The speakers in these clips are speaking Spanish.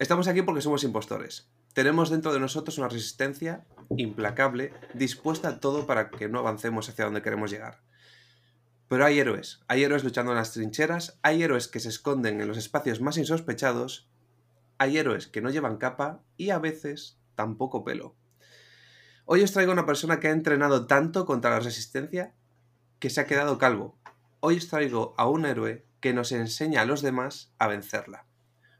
Estamos aquí porque somos impostores. Tenemos dentro de nosotros una resistencia implacable, dispuesta a todo para que no avancemos hacia donde queremos llegar. Pero hay héroes, hay héroes luchando en las trincheras, hay héroes que se esconden en los espacios más insospechados, hay héroes que no llevan capa y a veces tampoco pelo. Hoy os traigo una persona que ha entrenado tanto contra la resistencia que se ha quedado calvo. Hoy os traigo a un héroe que nos enseña a los demás a vencerla.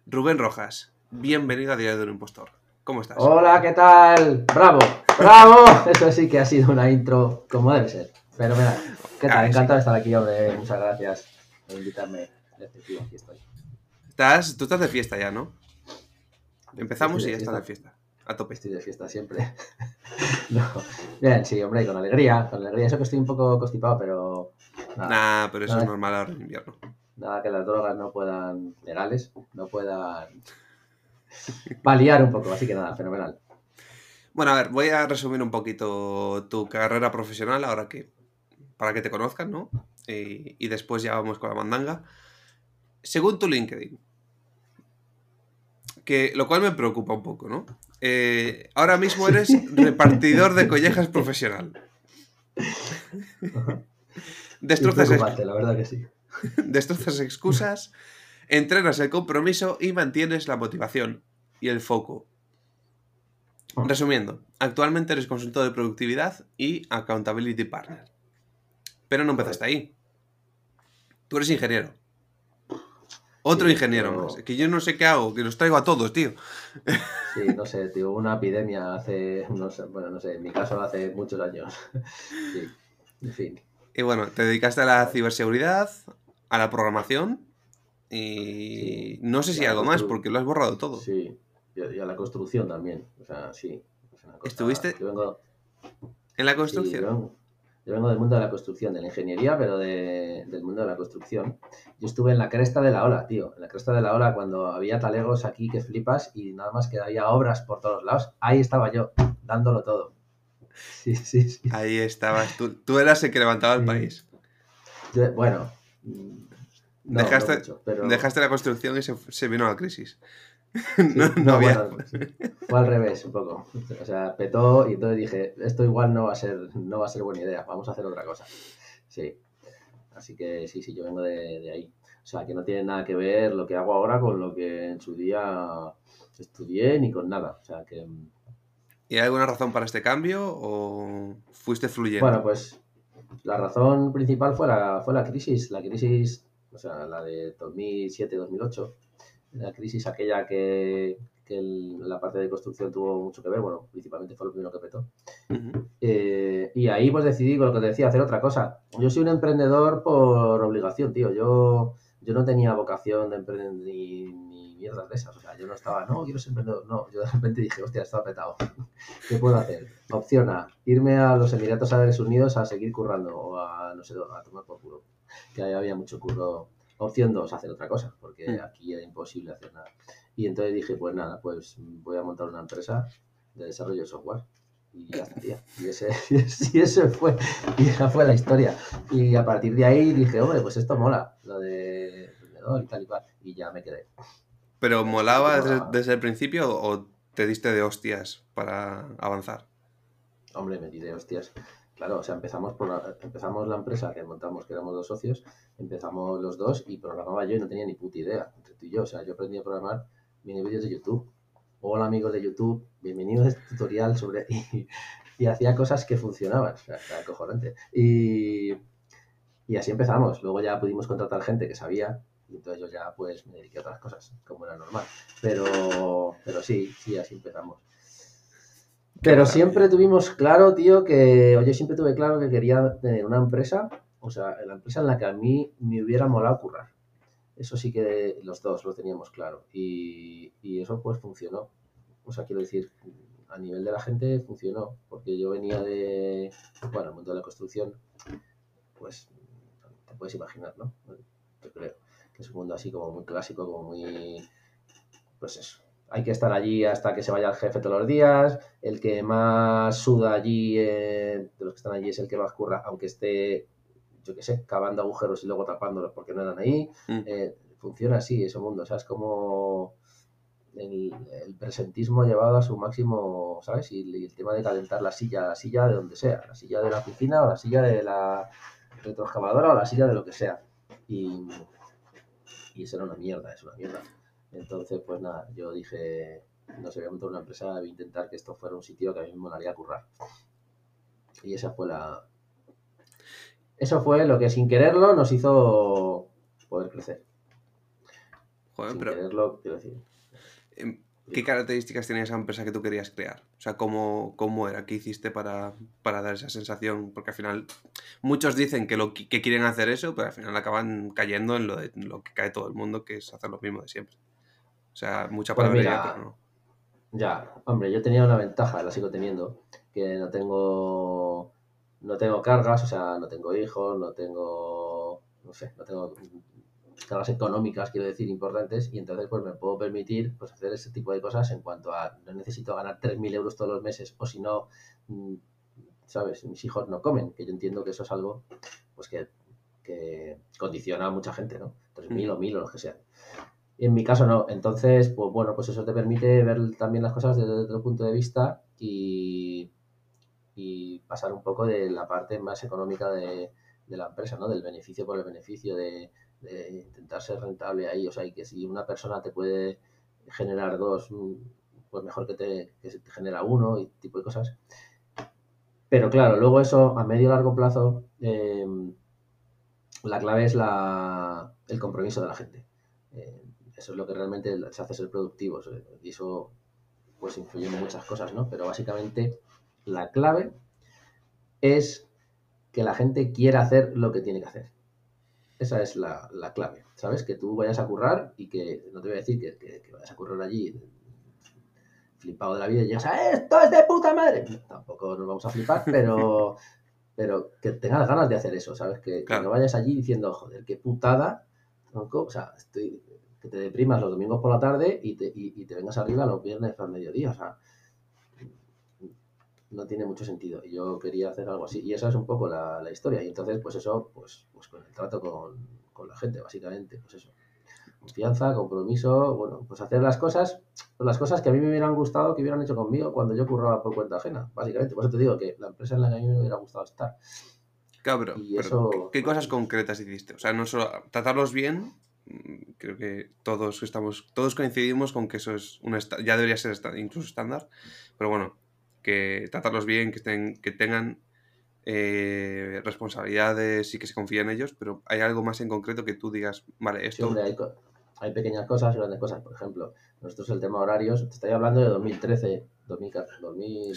Rubén Rojas, bienvenido a Diario de un Impostor. ¿Cómo estás? Hola, ¿qué tal? bravo, bravo. Eso sí que ha sido una intro como debe ser. Pero mira, ¿qué tal? Encantado de estar aquí, hombre. Muchas gracias por invitarme. Aquí estoy. Estás, tú estás de fiesta ya, ¿no? Empezamos y ya estás de fiesta. A tope. Estoy de fiesta siempre. no. Bien, sí, hombre, con alegría. Con alegría. Eso que estoy un poco constipado, pero. Nada, nah, pero eso es normal ahora en invierno. Nada que las drogas no puedan, legales, no puedan paliar un poco, así que nada, fenomenal. Bueno, a ver, voy a resumir un poquito tu carrera profesional ahora que, para que te conozcan, ¿no? Y, después ya vamos con la mandanga. Según tu LinkedIn, que, lo cual me preocupa un poco, ¿no? Eh, ahora mismo eres repartidor de collejas profesional. Destrozas. la verdad que sí. destrozas excusas, entrenas el compromiso y mantienes la motivación y el foco. Resumiendo, actualmente eres consultor de productividad y accountability partner. Pero no empezaste ahí. Tú eres ingeniero. Otro ingeniero más. Que yo no sé qué hago, que los traigo a todos, tío. Sí, no sé, tío. Una epidemia hace, no sé, bueno, no sé, en mi caso hace muchos años. Sí, en fin. Y bueno, te dedicaste a la ciberseguridad, a la programación y no sé si algo más, porque lo has borrado todo. Sí, y a la construcción también. O sea, sí. ¿Estuviste en la construcción? yo, vengo, del mundo de la construcción, de la ingeniería, pero del mundo de la construcción. Yo estuve en la cresta de la ola, tío. En la cresta de la ola cuando había talegos aquí que flipas y nada más que había obras por todos lados. Ahí estaba yo, dándolo todo. Sí, sí, sí. Ahí estabas. Tú, tú eras el que levantaba el país. bueno. Dejaste, dejaste la construcción y se, vino la crisis. no, había. fue al revés, un poco. O sea, petó y entonces dije, esto igual no va a ser, no va a ser buena idea, vamos a hacer otra cosa. Sí. Así que sí, sí, yo vengo de, de ahí. O sea, que no tiene nada que ver lo que hago ahora con lo que en su día estudié ni con nada. O sea, que ¿Y hay alguna razón para este cambio o fuiste fluyendo? Bueno, pues la razón principal fue la, fue la crisis, la crisis, o sea, la de 2007-2008, la crisis aquella que, la parte de construcción tuvo mucho que ver, bueno, principalmente fue lo primero que petó. Eh, y ahí pues decidí, con lo que te decía, hacer otra cosa. Yo soy un emprendedor por obligación, tío. Yo, yo no tenía vocación de emprender ni mierdas de esas. O sea, yo no estaba, no, quiero ser emprendedor. No, yo de repente dije, hostia, estaba petado. ¿Qué puedo hacer? Opción A, irme a los Emiratos Árabes Unidos a seguir currando o a, no sé, a tomar por culo. Que ahí había mucho curro. Opción 2, hacer otra cosa, porque mm. aquí era imposible hacer nada. Y entonces dije, pues nada, pues voy a montar una empresa de desarrollo de software y ya estaría. Y, ese, y eso fue, y esa fue la historia. Y a partir de ahí dije, hombre, pues esto mola, lo de emprendedor y tal y cual. Y ya me quedé. ¿Pero molaba desde, el principio o te diste de hostias para avanzar? Hombre, me di de hostias. Claro, o sea, empezamos por empezamos la empresa que montamos, que éramos dos socios, empezamos los dos y programaba yo y no tenía ni puta idea entre tú y yo. O sea, yo aprendí a programar mini vídeos de YouTube. Hola amigos de YouTube, bienvenidos a este tutorial sobre... Y, hacía cosas que funcionaban, o sea, era cojonante. Y, y así empezamos. Luego ya pudimos contratar gente que sabía y entonces yo ya pues me dediqué a otras cosas, como era normal. Pero, pero sí, sí, así empezamos. Pero siempre tuvimos claro, tío, que yo siempre tuve claro que quería tener una empresa, o sea, la empresa en la que a mí me hubiera molado currar. Eso sí que los dos lo teníamos claro. Y, y eso pues funcionó. O sea, quiero decir, a nivel de la gente funcionó, porque yo venía de, bueno, el mundo de la construcción, pues te puedes imaginar, ¿no? Yo creo es un mundo así como muy clásico, como muy, pues eso. Hay que estar allí hasta que se vaya el jefe todos los días. El que más suda allí, eh, de los que están allí, es el que más curra, aunque esté, yo qué sé, cavando agujeros y luego tapándolos porque no eran ahí. Mm. Eh, funciona así ese mundo, o sea, es como el, presentismo llevado a su máximo, ¿sabes? Y, el tema de calentar la silla, la silla de donde sea, la silla de la oficina o la silla de la retroexcavadora o la silla de lo que sea. Y, y eso era una mierda, es una mierda. Entonces, pues nada, yo dije, no sé, voy a montar una empresa, voy a intentar que esto fuera un sitio que a mí me molaría currar. Y esa fue la... Eso fue lo que sin quererlo nos hizo poder crecer. Joder, sin quererlo, quiero decir. Em, ¿Qué características tenía esa empresa que tú querías crear? O sea, ¿cómo, cómo era? ¿Qué hiciste para, para, dar esa sensación? Porque al final muchos dicen que, lo, que quieren hacer eso, pero al final acaban cayendo en lo, de, lo que cae todo el mundo, que es hacer lo mismo de siempre. O sea, mucha pues palabrería, pero no. Ya, hombre, yo tenía una ventaja, la sigo teniendo, que no tengo no tengo cargas, o sea, no tengo hijos, no tengo, no sé, no tengo cargas económicas, quiero decir, importantes, y entonces pues me puedo permitir pues hacer ese tipo de cosas en cuanto a no necesito ganar 3.000 euros todos los meses, o si no, mm, ¿sabes? Mis hijos no comen, que yo entiendo que eso es algo pues que, que condiciona a mucha gente, ¿no? 3.000 mm. o 1.000 o lo que sea. En mi caso no. Entonces, pues bueno, pues eso te permite ver también las cosas desde otro punto de vista y, y pasar un poco de la parte más económica de, la empresa, ¿no? Del beneficio por el beneficio, de, intentar ser rentable ahí. O sea, y que si una persona te puede generar dos, pues mejor que te, que te genera uno y tipo de cosas. Pero claro, luego eso a medio largo plazo, em, la clave es la, el compromiso de la gente. Eso es lo que realmente se hace ser productivos. Y eso pues influye en muchas cosas, ¿no? Pero básicamente la clave es que la gente quiera hacer lo que tiene que hacer. Esa es la, clave, ¿sabes? Que tú vayas a currar y que, no te voy a decir que, vayas a currar allí flipado de la vida y digas, esto es de puta madre. Tampoco nos vamos a flipar, pero, pero que tengas ganas de hacer eso, ¿sabes? Que, que no vayas allí diciendo, joder, qué putada, o sea, estoy, que te deprimas los domingos por la tarde y te, y, te vengas arriba los viernes al mediodía. O sea, no tiene mucho sentido. Y yo quería hacer algo así. Y esa es un poco la, historia. Y entonces, pues eso, pues, pues con el trato con, con, la gente, básicamente. Pues eso. Confianza, compromiso, bueno, pues hacer las cosas, pues las cosas que a mí me hubieran gustado que hubieran hecho conmigo cuando yo curraba por cuenta ajena, básicamente. Por eso te digo que la empresa en la que a mí me hubiera gustado estar. Cabrón, eso... ¿qué cosas concretas hiciste? O sea, no solo tratarlos bien, creo que todos estamos, todos coincidimos con que eso es una ya debería ser incluso estándar, pero bueno, que tratarlos bien, que tengan eh, responsabilidades y que se confíe en ellos, pero hay algo más en concreto que tú digas, vale, esto... hay, pequeñas cosas grandes cosas, por ejemplo, nosotros el tema horarios, te estoy hablando de 2013, 2014, 2000,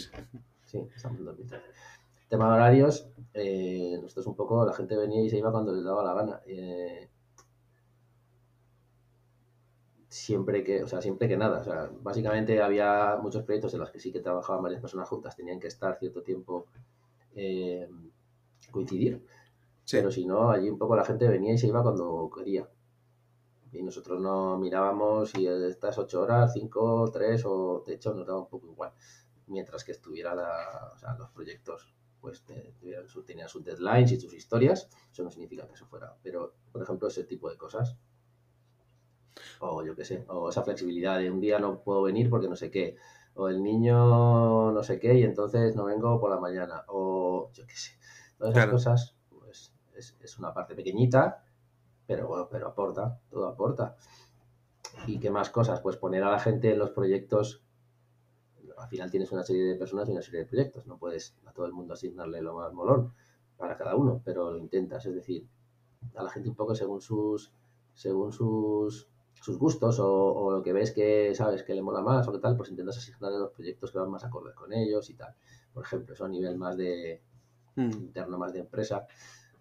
sí, estamos en 2013. El tema de horarios, eh, nosotros un poco, la gente venía y se iba cuando les daba la gana. Eh, siempre que, o sea, siempre que nada. O sea, básicamente había muchos proyectos en los que sí que trabajaban varias personas juntas, tenían que estar cierto tiempo eh, coincidir. Pero si no, allí un poco la gente venía y se iba cuando quería. Y nosotros no mirábamos si estas ocho horas, cinco, tres, o de hecho nos daba un poco igual. Mientras que estuviera o sea, los proyectos pues tenían sus deadlines y sus historias, eso no significa que eso fuera. Pero, por ejemplo, ese tipo de cosas o yo qué sé, o esa flexibilidad de un día no puedo venir porque no sé qué, o el niño no sé qué y entonces no vengo por la mañana, o yo qué sé, todas esas cosas, pues es, una parte pequeñita, pero bueno, pero aporta, todo aporta. ¿Y qué más cosas? Pues poner a la gente en los proyectos, al final tienes una serie de personas y una serie de proyectos, no puedes a todo el mundo asignarle lo más molón para cada uno, pero lo intentas, es decir, a la gente un poco según sus según sus sus gustos o, lo que ves que sabes que le mola más o qué tal, pues intentas asignarle los proyectos que van más acorde con ellos y tal. Por ejemplo, eso a nivel más de hmm. interno, más de empresa.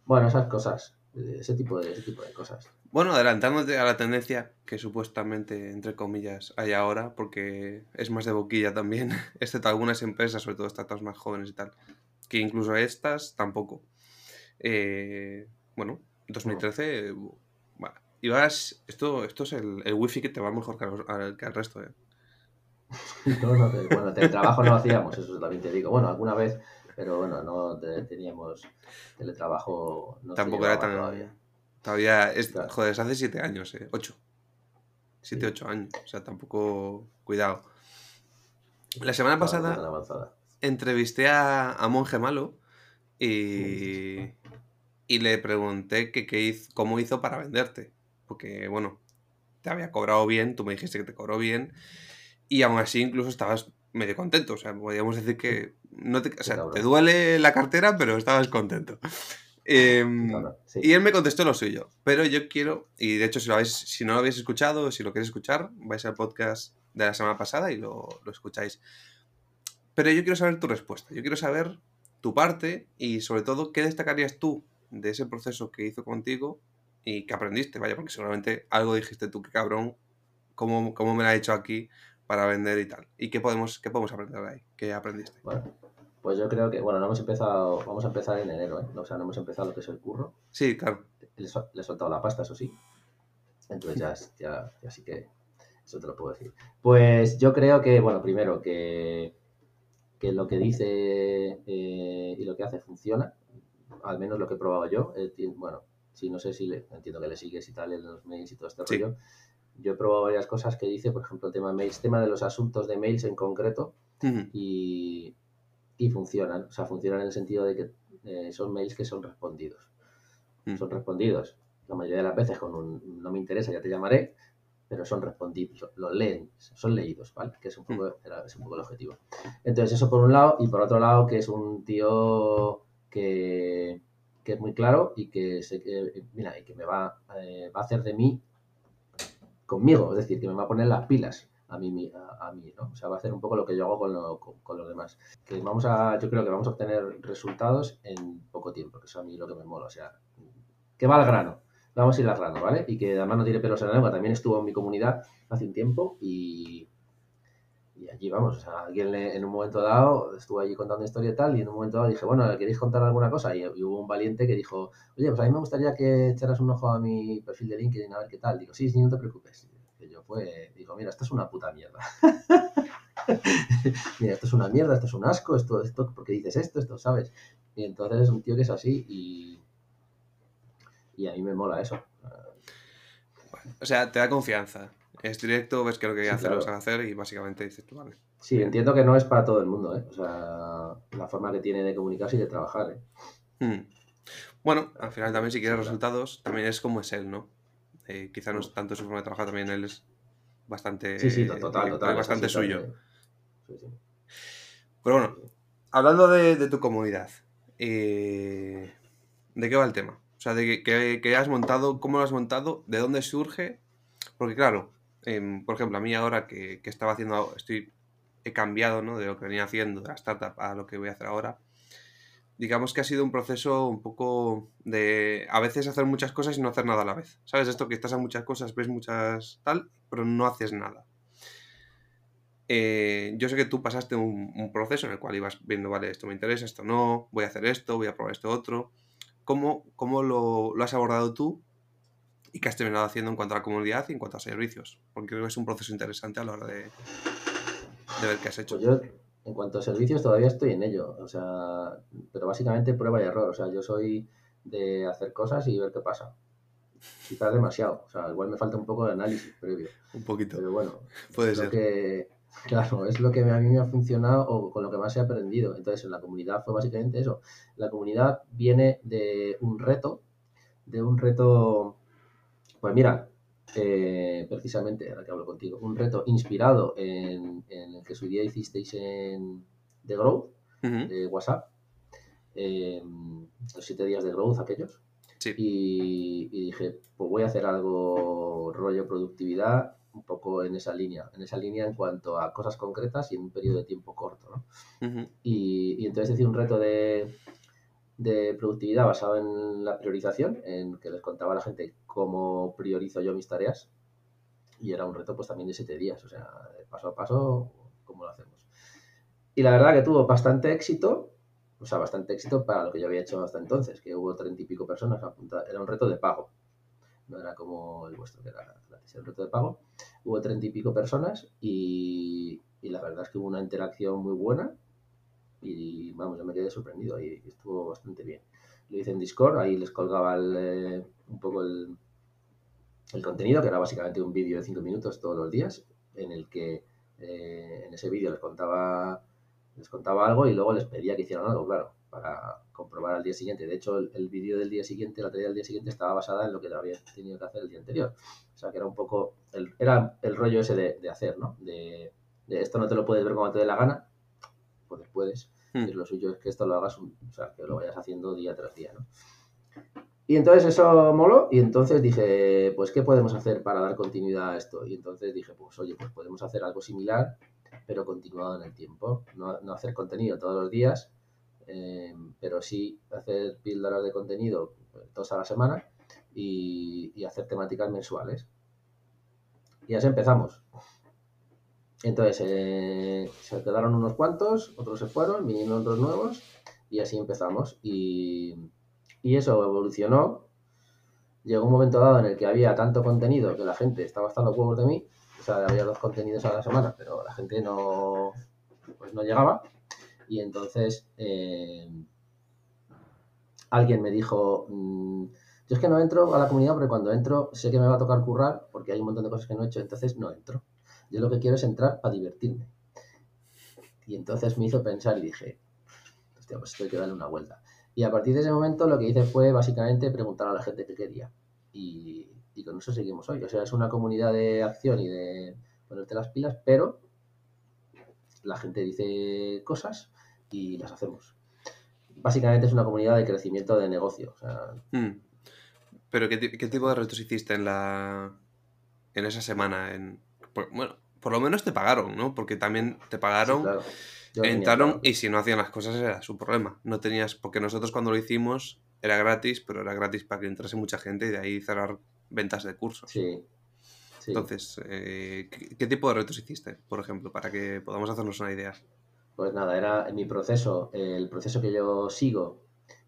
Bueno, esas cosas, ese tipo de, ese tipo de cosas. Bueno, adelantándote a la tendencia que supuestamente, entre comillas, hay ahora, porque es más de boquilla también, excepto algunas empresas, sobre todo startups más jóvenes y tal, que incluso estas tampoco. Eh, bueno, 2013 y vas, esto, esto es el, el wifi que te va mejor que al, que al resto, ¿eh? No, no, bueno, teletrabajo no hacíamos, eso también te digo. Bueno, alguna vez, pero bueno, no teníamos teletrabajo. No Tampoco era tan. Todavía. todavía es, Joder, hace siete años, ¿eh? Ocho. 7, 8 años. O sea, tampoco. Cuidado. La semana pasada entrevisté a, a Monje Malo y, y le pregunté que, hizo, cómo hizo para venderte. Porque, bueno, te había cobrado bien, tú me dijiste que te cobró bien y aún así incluso estabas medio contento. O sea, podríamos decir que no te, o sea, te duele la cartera, pero estabas contento. Em, y él me contestó lo suyo. Pero yo quiero, y de hecho, si, lo habéis, si no lo habéis escuchado, si lo queréis escuchar, vais al podcast de la semana pasada y lo, lo escucháis. Pero yo quiero saber tu respuesta. Yo quiero saber tu parte y sobre todo qué destacarías tú de ese proceso que hizo contigo y que aprendiste, vaya, porque seguramente algo dijiste tú, que cabrón, cómo, cómo me lo ha hecho aquí para vender y tal. ¿Y qué podemos, qué podemos aprender de ahí? ¿Qué aprendiste? Bueno, pues yo creo que, bueno, no hemos empezado, vamos a empezar en enero, ¿eh? O sea, no hemos empezado lo que es el curro. Sí, claro. Le, he soltado la pasta, eso sí. Entonces ya, ya, ya sí que eso te lo puedo decir. Pues yo creo que, bueno, primero que, que lo que dice eh, y lo que hace funciona, al menos lo que he probado yo. Eh, bueno, sí, no sé si le, entiendo que le sigues y tal en los mails y todo este rollo. Yo he probado varias cosas que dice, por ejemplo, el tema de mails, tema de los asuntos de mails en concreto, y, y, funcionan. O sea, funcionan en el sentido de que eh, son mails que son respondidos. Mm. Son respondidos la mayoría de las veces con un no me interesa, ya te llamaré, pero son respondidos, los leen, son leídos, ¿vale? Que es un poco, mm. es un poco el objetivo. Entonces, eso por un lado, y por otro lado, que es un tío que, que es muy claro y que sé que, mira, y que me va, eh, va a hacer de mí conmigo, es decir, que me va a poner las pilas a mí, a, a, mí, ¿no? O sea, va a hacer un poco lo que yo hago con, lo, con, los demás. Que vamos a, yo creo que vamos a obtener resultados en poco tiempo, que eso a mí lo que me mola, o sea, que va al grano, vamos a ir al grano, ¿vale? Y que además no tiene pelos en la lengua, también estuvo en mi comunidad hace un tiempo y, y allí vamos, o sea, alguien en un momento dado estuvo allí contando historia y tal, y en un momento dado dije, bueno, ¿queréis contar alguna cosa? Y, hubo un valiente que dijo, oye, pues a mí me gustaría que echaras un ojo a mi perfil de LinkedIn a ver qué tal. Digo, sí, sí, no te preocupes. Y yo fue, digo, mira, esto es una puta mierda. mira, esto es una mierda, esto es un asco, esto, esto, ¿por qué dices esto? Esto, ¿sabes? Y entonces es un tío que es así y, y a mí me mola eso. O sea, te da confianza es directo, ves que lo que hacer lo vas a hacer y básicamente dices tú, vale. Sí, entiendo que no es para todo el mundo, ¿eh? O sea, la forma que tiene de comunicarse y de trabajar, ¿eh? Hmm. Bueno, al final también si quieres resultados, también es como es él, ¿no? Eh, quizá no es tanto su forma de trabajar, también él es bastante... Sí, sí, total, total. Bastante suyo. Pero bueno, hablando de, tu comunidad, eh, ¿de qué va el tema? O sea, de qué has montado, cómo lo has montado, de dónde surge, porque claro, Em, por ejemplo, a mí ahora que, estaba haciendo, estoy, he cambiado ¿no? de lo que venía haciendo de la startup a lo que voy a hacer ahora. Digamos que ha sido un proceso un poco de a veces hacer muchas cosas y no hacer nada a la vez. ¿Sabes? Esto que estás a muchas cosas, ves muchas tal, pero no haces nada. Eh, yo sé que tú pasaste un, proceso en el cual ibas viendo, vale, esto me interesa, esto no, voy a hacer esto, voy a probar esto otro. ¿Cómo, cómo lo, lo has abordado tú y qué has terminado haciendo en cuanto a la comunidad y en cuanto a servicios. Porque creo que es un proceso interesante a la hora de, ver qué has hecho. Pues yo, en cuanto a servicios, todavía estoy en ello. O sea, pero básicamente prueba y error. O sea, yo soy de hacer cosas y ver qué pasa. Quizás demasiado. O sea, igual me falta un poco de análisis previo. Un poquito. Pero bueno, puede ser. Que, claro, es lo que a mí me ha funcionado o con lo que más he aprendido. Entonces, en la comunidad fue básicamente eso. La comunidad viene de un reto, de un reto pues mira, eh, precisamente, ahora que hablo contigo, un reto inspirado en, el que su día hicisteis en The Growth, de WhatsApp, los siete días de Growth aquellos. Y, dije, pues voy a hacer algo rollo productividad, un poco en esa línea, en esa línea en cuanto a cosas concretas y en un periodo de tiempo corto. ¿no? y, y, entonces hice un reto de, de productividad basado en la priorización, en que les contaba a la gente cómo priorizo yo mis tareas. Y era un reto pues también de siete días, o sea, paso a paso, cómo lo hacemos. Y la verdad que tuvo bastante éxito, o sea, bastante éxito para lo que yo había hecho hasta entonces, que hubo treinta y pico personas apuntadas. Era un reto de pago, no era como el vuestro, que era gratis, el reto de pago. Hubo treinta y pico personas y, y la verdad es que hubo una interacción muy buena y vamos, yo me quedé sorprendido y estuvo bastante bien. Lo hice en Discord, ahí les colgaba eh, un poco el, el contenido, que era básicamente un vídeo de 5 minutos todos los días, en el que eh, en ese vídeo les contaba, les contaba algo y luego les pedía que hicieran algo, claro, para comprobar al día siguiente. De hecho, el, vídeo del día siguiente, la tarea del día siguiente estaba basada en lo que había tenido que hacer el día anterior. O sea, que era un poco, el, era el rollo ese de, hacer, ¿no? De, esto no te lo puedes ver como te dé la gana, pues puedes. Hmm. Y lo suyo es que esto lo hagas, o sea, que lo vayas haciendo día tras día, ¿no? Y entonces eso moló y entonces dije, pues, ¿qué podemos hacer para dar continuidad a esto? Y entonces dije, pues, oye, pues podemos hacer algo similar, pero continuado en el tiempo. No, hacer contenido todos los días, eh, pero sí hacer píldoras de contenido pues, dos a la semana y, hacer temáticas mensuales. Y así empezamos. Entonces, eh, se quedaron unos cuantos, otros se fueron, vinieron otros nuevos y así empezamos. Y y eso evolucionó. Llegó un momento dado en el que había tanto contenido que la gente estaba hasta los huevos de mí. O sea, había dos contenidos a la semana, pero la gente no, pues no llegaba. Y entonces eh, alguien me dijo, mm, yo es que no entro a la comunidad porque cuando entro sé que me va a tocar currar porque hay un montón de cosas que no he hecho, entonces no entro. Yo lo que quiero es entrar para divertirme. Y entonces me hizo pensar y dije, hostia, pues esto que darle una vuelta. Y a partir de ese momento lo que hice fue básicamente preguntar a la gente qué quería. Y, con eso seguimos hoy. O sea, es una comunidad de acción y de ponerte las pilas, pero la gente dice cosas y las hacemos. Básicamente es una comunidad de crecimiento de negocio. Hmm. Pero ¿qué, tipo de retos hiciste en la en esa semana? En, bueno, por lo menos te pagaron, ¿no? Porque también te pagaron entraron y si no hacían las cosas era su problema. No tenías, porque nosotros cuando lo hicimos era gratis, pero era gratis para que entrase mucha gente y de ahí cerrar ventas de cursos. Sí. Entonces, eh, ¿qué, tipo de retos hiciste, por ejemplo, para que podamos hacernos una idea? Pues nada, era mi proceso, el proceso que yo sigo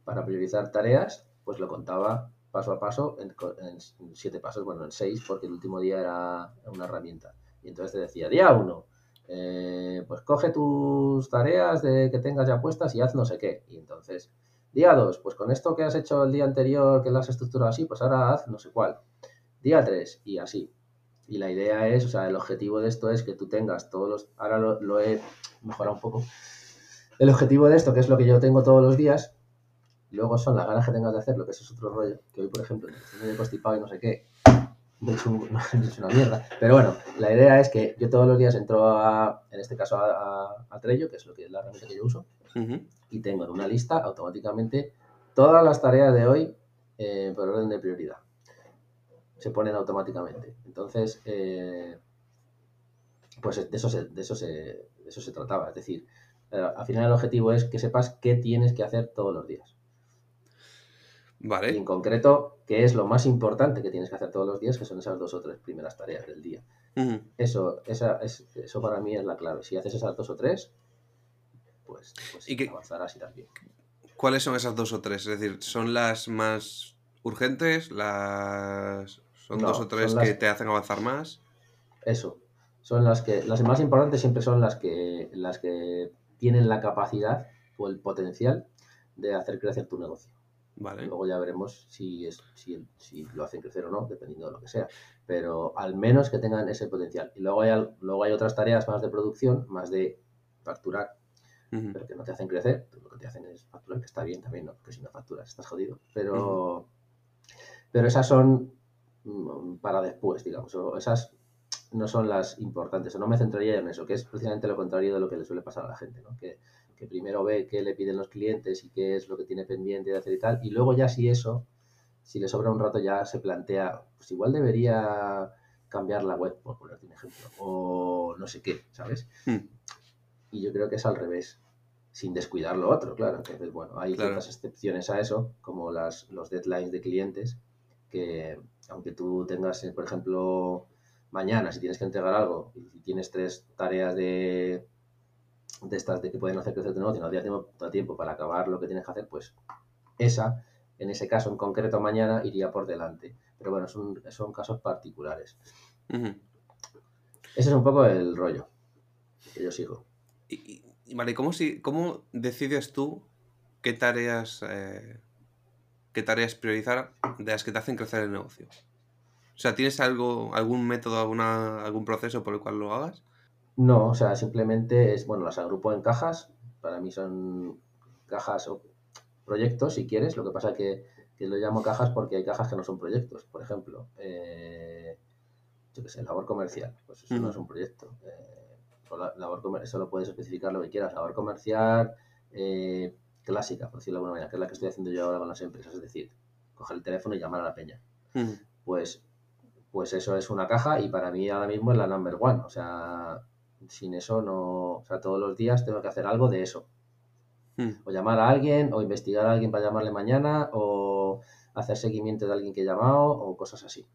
para priorizar tareas, pues lo contaba paso a paso en, en siete pasos, bueno, en seis, porque el último día era una herramienta. Y entonces te decía, día uno, eh, pues coge tus tareas de que tengas ya puestas y haz no sé qué. Y entonces, día 2, pues con esto que has hecho el día anterior, que lo has estructurado así, pues ahora haz no sé cuál. Día 3 y así. Y la idea es, o sea, el objetivo de esto es que tú tengas todos los... Ahora lo, he mejorado un poco. El objetivo de esto, que es lo que yo tengo todos los días, luego son las ganas que tengas de hacerlo, que eso es otro rollo. Que hoy, por ejemplo, me he constipado y no sé qué, de una mierda. Pero bueno, la idea es que yo todos los días entro a, en este caso a, a, Trello, que es lo que es la herramienta que yo uso, y tengo en una lista automáticamente todas las tareas de hoy eh, por orden de prioridad. Se ponen automáticamente. Entonces, eh, pues de eso, se, de, eso se, eso se trataba. Es decir, eh, al final el objetivo es que sepas qué tienes que hacer todos los días. Vale. Y en concreto, qué es lo más importante que tienes que hacer todos los días, que son esas dos o tres primeras tareas del día. Eso, esa, es, eso para mí es la clave. Si haces esas dos o tres, pues, pues ¿Y avanzarás y también. ¿Cuáles son esas dos o tres? Es decir, ¿son las más urgentes? Las... ¿Son dos o tres que te hacen avanzar más? Eso. Son las que. Las más importantes siempre son las que, las que tienen la capacidad o el potencial de hacer crecer tu negocio. Luego ya veremos si, es, si, si, lo hacen crecer o no, dependiendo de lo que sea. Pero al menos que tengan ese potencial. Y luego hay, luego hay otras tareas más de producción, más de facturar, pero que no te hacen crecer. Lo que te hacen es facturar, que está bien también, ¿no? porque si no facturas estás jodido. Pero, pero esas son mm, para después, digamos. O esas no son las importantes. O no me centraría en eso, que es precisamente lo contrario de lo que le suele pasar a la gente. ¿no? Que, que primero ve qué le piden los clientes y qué es lo que tiene pendiente de hacer y tal, y luego ya si eso, si le sobra un rato ya se plantea, pues igual debería cambiar la web, por ponerte un ejemplo, o no sé qué, ¿sabes? Hmm. Y yo creo que es al revés, sin descuidar lo otro, claro. Entonces, bueno, hay ciertas excepciones a eso, como las, los deadlines de clientes, que aunque tú tengas, eh, por ejemplo, mañana, si tienes que entregar algo y tienes tres tareas de de estas de que pueden hacer crecer tu negocio, no tienes tiempo, tiempo para acabar lo que tienes que hacer, pues esa, en ese caso en concreto mañana, iría por delante. Pero bueno, son, son casos particulares. Ese es un poco el rollo que yo sigo. Y, vale, ¿cómo, si, ¿cómo decides tú qué tareas, eh, qué tareas priorizar de las que te hacen crecer el negocio? O sea, ¿tienes algo, algún método, alguna, algún proceso por el cual lo hagas? No, o sea, simplemente es, bueno, las agrupo en cajas. Para mí son cajas o proyectos, si quieres. Lo que pasa que, que lo llamo cajas porque hay cajas que no son proyectos. Por ejemplo, eh, yo qué sé, labor comercial. Pues eso no es un proyecto. Eh, labor eso lo puedes especificar lo que quieras. Labor comercial eh, clásica, por decirlo de alguna manera, que es la que estoy haciendo yo ahora con las empresas. Es decir, coger el teléfono y llamar a la peña. Pues, pues eso es una caja y para mí ahora mismo es la number one. O sea, sin eso no, o sea, todos los días tengo que hacer algo de eso. Hmm. O llamar a alguien, o investigar a alguien para llamarle mañana, o hacer seguimiento de alguien que he llamado, o cosas así.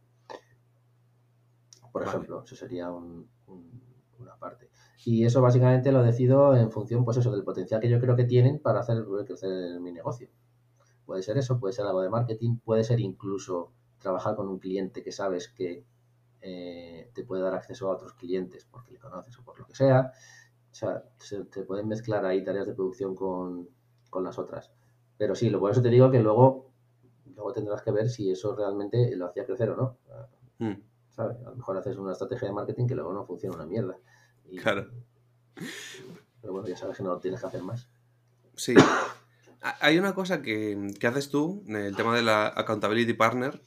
Por ejemplo, eso sería una parte. Y eso básicamente lo decido en función, pues eso, del potencial que yo creo que tienen para hacer crecer mi negocio. Puede ser eso, puede ser algo de marketing, puede ser incluso trabajar con un cliente que sabes que eh, te puede dar acceso a otros clientes porque le conoces o por lo que sea. O sea, se, te pueden mezclar ahí tareas de producción con, las otras. Pero sí, lo, por eso te digo que luego, luego tendrás que ver si eso realmente lo hacía crecer o no. Hmm. ¿Sabes? A lo mejor haces una estrategia de marketing que luego no funciona una mierda. claro. Pero bueno, ya sabes que no lo tienes que hacer más. Sí. Hay una cosa que, que haces tú, el tema de la accountability partner,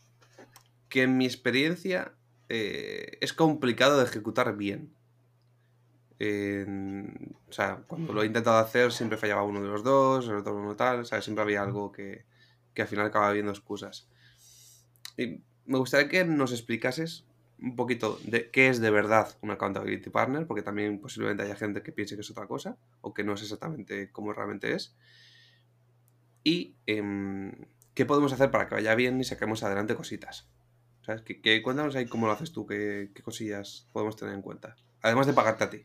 que en mi experiencia eh, es complicado de ejecutar bien. o sea, cuando lo he intentado hacer siempre fallaba uno de los dos, el otro uno tal, o sea, siempre había algo que, al final acababa viendo excusas. Y me gustaría que nos explicases un poquito de qué es de verdad un accountability partner, porque también posiblemente haya gente que piense que es otra cosa o que no es exactamente como realmente es. Y em, qué podemos hacer para que vaya bien y saquemos adelante cositas. ¿Sabes? Que, cuéntanos ahí cómo lo haces tú, qué, cosillas podemos tener en cuenta. Además de pagarte a ti,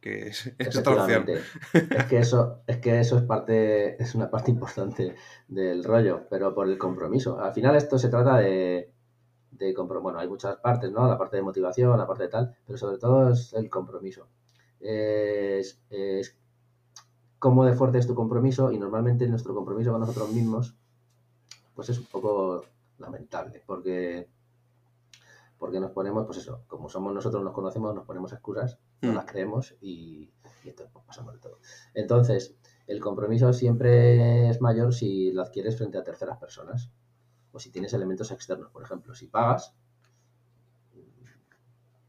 que es, otra opción. Es que eso, es que eso es parte, es una parte importante del rollo, pero por el compromiso. Al final esto se trata de, de bueno, hay muchas partes, ¿no? La parte de motivación, la parte de tal, pero sobre todo es el compromiso. Es, es cómo de fuerte es tu compromiso y normalmente nuestro compromiso con nosotros mismos, pues es un poco lamentable, porque porque nos ponemos, pues eso, como somos nosotros, nos conocemos, nos ponemos excusas, no hmm. las creemos y, esto pues, pasamos de todo. Entonces, el compromiso siempre es mayor si lo adquieres frente a terceras personas o si tienes elementos externos. Por ejemplo, si pagas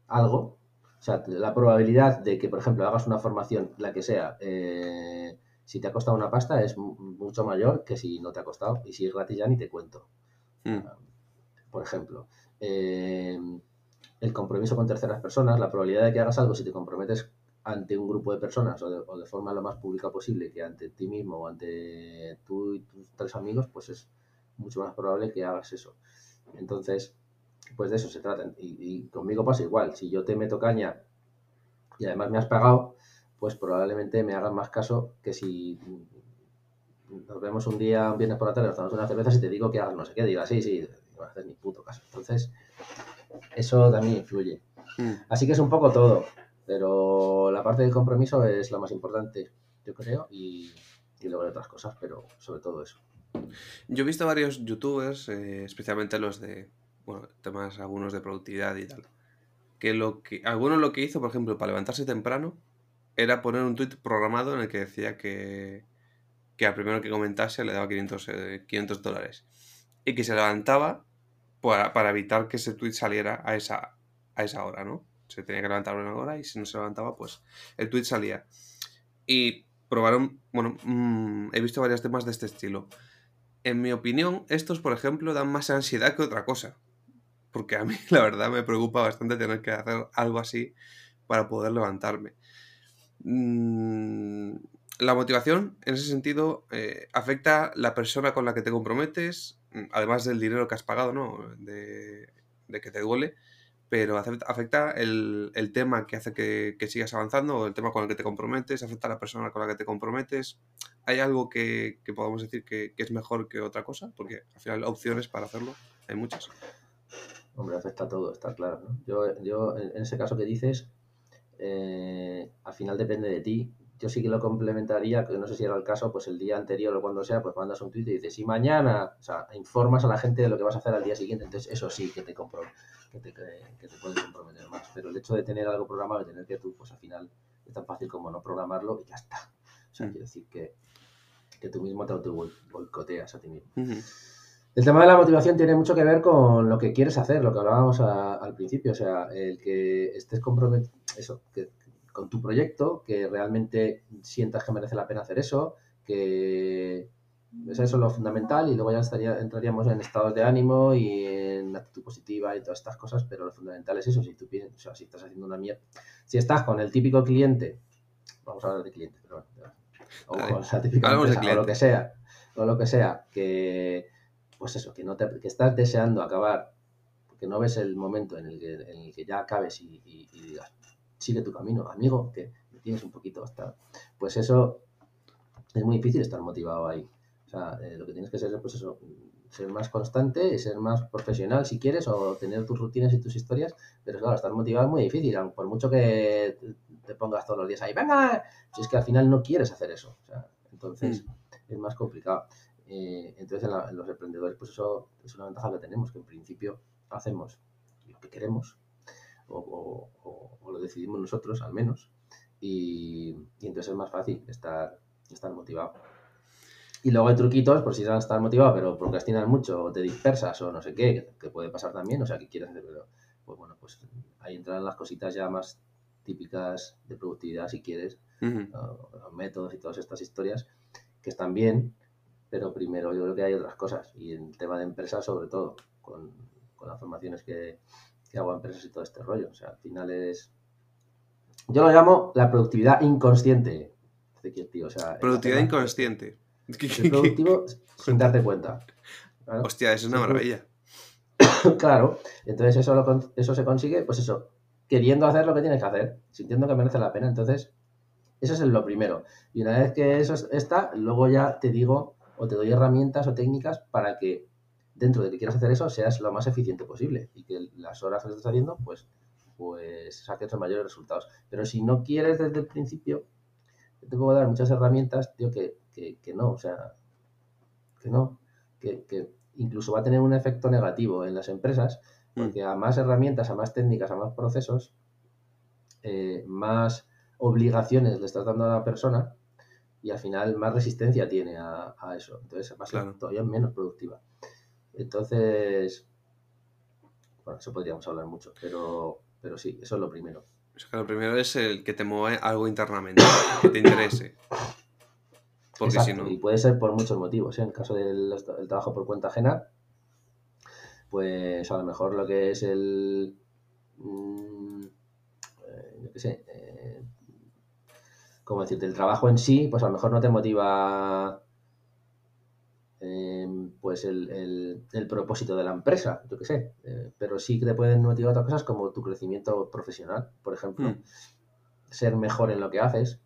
algo, o sea, la probabilidad de que, por ejemplo, hagas una formación, la que sea, eh, si te ha costado una pasta es mucho mayor que si no te ha costado y si es gratis ya ni te cuento. Hmm. Por ejemplo, eh, el compromiso con terceras personas, la probabilidad de que hagas algo si te comprometes ante un grupo de personas o de, forma lo más pública posible que ante ti mismo o ante tú y tus tres amigos, pues es mucho más probable que hagas eso. Entonces, pues de eso se trata. Y, conmigo pasa igual. Si yo te meto caña y además me has pagado, pues probablemente me hagas más caso que si nos vemos un día, un viernes por la tarde, nos tomamos una cerveza y te digo que hagas no sé qué, diga sí, sí, no a hacer ni puto caso. Entonces, eso también influye. Hmm. Así que es un poco todo, pero la parte del compromiso es lo más importante, yo creo, y, luego hay otras cosas, pero sobre todo eso. Yo he visto varios youtubers, eh, especialmente los de, bueno, temas algunos de productividad y tal, que lo que, algunos lo que hizo, por ejemplo, para levantarse temprano, era poner un tweet programado en el que decía que, que al primero que comentase le daba 500, 500 eh, dólares. Y que se levantaba para, evitar que ese tweet saliera a esa, a esa hora, ¿no? Se tenía que levantar una hora y si no se levantaba, pues el tweet salía. Y probaron, bueno, mm, he visto varios temas de este estilo. En mi opinión, estos, por ejemplo, dan más ansiedad que otra cosa. Porque a mí, la verdad, me preocupa bastante tener que hacer algo así para poder levantarme. Mm, la motivación, en ese sentido, eh, afecta la persona con la que te comprometes, además del dinero que has pagado, ¿no? De, que te duele, pero afecta el, tema que hace que, sigas avanzando, el tema con el que te comprometes, afecta a la persona con la que te comprometes. ¿Hay algo que, podamos decir que, es mejor que otra cosa? Porque al final opciones para hacerlo hay muchas. Hombre, afecta a todo, está claro. Yo, yo, en ese caso que dices, eh, al final depende de ti yo sí que lo complementaría, que no sé si era el caso, pues el día anterior o cuando sea, pues mandas un tweet y dices, y mañana, o sea, informas a la gente de lo que vas a hacer al día siguiente. Entonces, eso sí que te, compro, que te, que te puedes comprometer más. Pero el hecho de tener algo programado y tener que tú, pues al final es tan fácil como no programarlo y ya está. O sea, mm. quiere decir que, que tú mismo te boicoteas a ti mismo. El tema de la motivación tiene mucho que ver con lo que quieres hacer, lo que hablábamos al principio, o sea, el que estés comprometido, eso, que, con tu proyecto, que realmente sientas que merece la pena hacer eso, que eso es lo fundamental y luego ya estaría, entraríamos en estados de ánimo y en actitud positiva y todas estas cosas, pero lo fundamental es eso, si tú piensas, o sea, si estás haciendo una mierda, si estás con el típico cliente, vamos a hablar de cliente, pero o con la típica empresa, o lo que sea, o lo que sea, que pues eso, que, no te, que estás deseando acabar, porque no ves el momento en el que, en el que ya acabes y, digas, sigue tu camino, amigo, que me tienes un poquito hasta... Pues eso es muy difícil estar motivado ahí. O sea, eh, lo que tienes que ser, pues eso, ser más constante, ser más profesional si quieres, o tener tus rutinas y tus historias, pero claro, estar motivado es muy difícil, por mucho que te pongas todos los días ahí, venga, si es que al final no quieres hacer eso. O sea, entonces mm. es más complicado. Eh, entonces, en, los emprendedores, pues eso es una ventaja que tenemos, que en principio hacemos lo que queremos o, lo decidimos nosotros al menos y, entonces es más fácil estar, estar motivado. Y luego hay truquitos por si vas a estar motivado pero procrastinas mucho o te dispersas o no sé qué, que puede pasar también, o sea, que quieres hacer, pero pues bueno, pues ahí entran las cositas ya más típicas de productividad si quieres, los métodos y todas estas historias que están bien, pero primero yo creo que hay otras cosas y el tema de empresas sobre todo, con, las formaciones que, hago a empresas y todo este rollo. O sea, al final es... Yo lo llamo la productividad inconsciente. O sea, productividad inconsciente. Es productivo sin darte cuenta. Hostia, es una maravilla. claro, entonces eso, eso se consigue, pues eso, queriendo hacer lo que tienes que hacer, sintiendo que merece la pena. Entonces, eso es lo primero. Y una vez que eso está, luego ya te digo o te doy herramientas o técnicas para que dentro de que quieras hacer eso seas lo más eficiente posible y que las horas que estás haciendo pues, pues saques los mayores resultados. Pero si no quieres desde el principio, te puedo dar muchas herramientas, tío, que, que, no, o sea, que no, que, que, incluso va a tener un efecto negativo en las empresas, mm. porque a más herramientas, a más técnicas, a más procesos, eh, más obligaciones le estás dando a la persona, y al final más resistencia tiene a, eso. Entonces va a ser todavía menos productiva. Entonces, bueno, eso podríamos hablar mucho, pero, pero sí, eso es lo primero. lo primero es el que te mueve algo internamente, que te interese. Porque si no... Y puede ser por muchos motivos. ¿eh? En el caso del, trabajo por cuenta ajena, pues a lo mejor lo que es el. Mm, eh, yo qué sé, eh, como decirte, el trabajo en sí, pues a lo mejor no te motiva em, pues el, propósito de la empresa, yo qué sé, eh, pero sí que te pueden motivar otras cosas como tu crecimiento profesional, por ejemplo, hmm. ser mejor en lo que haces,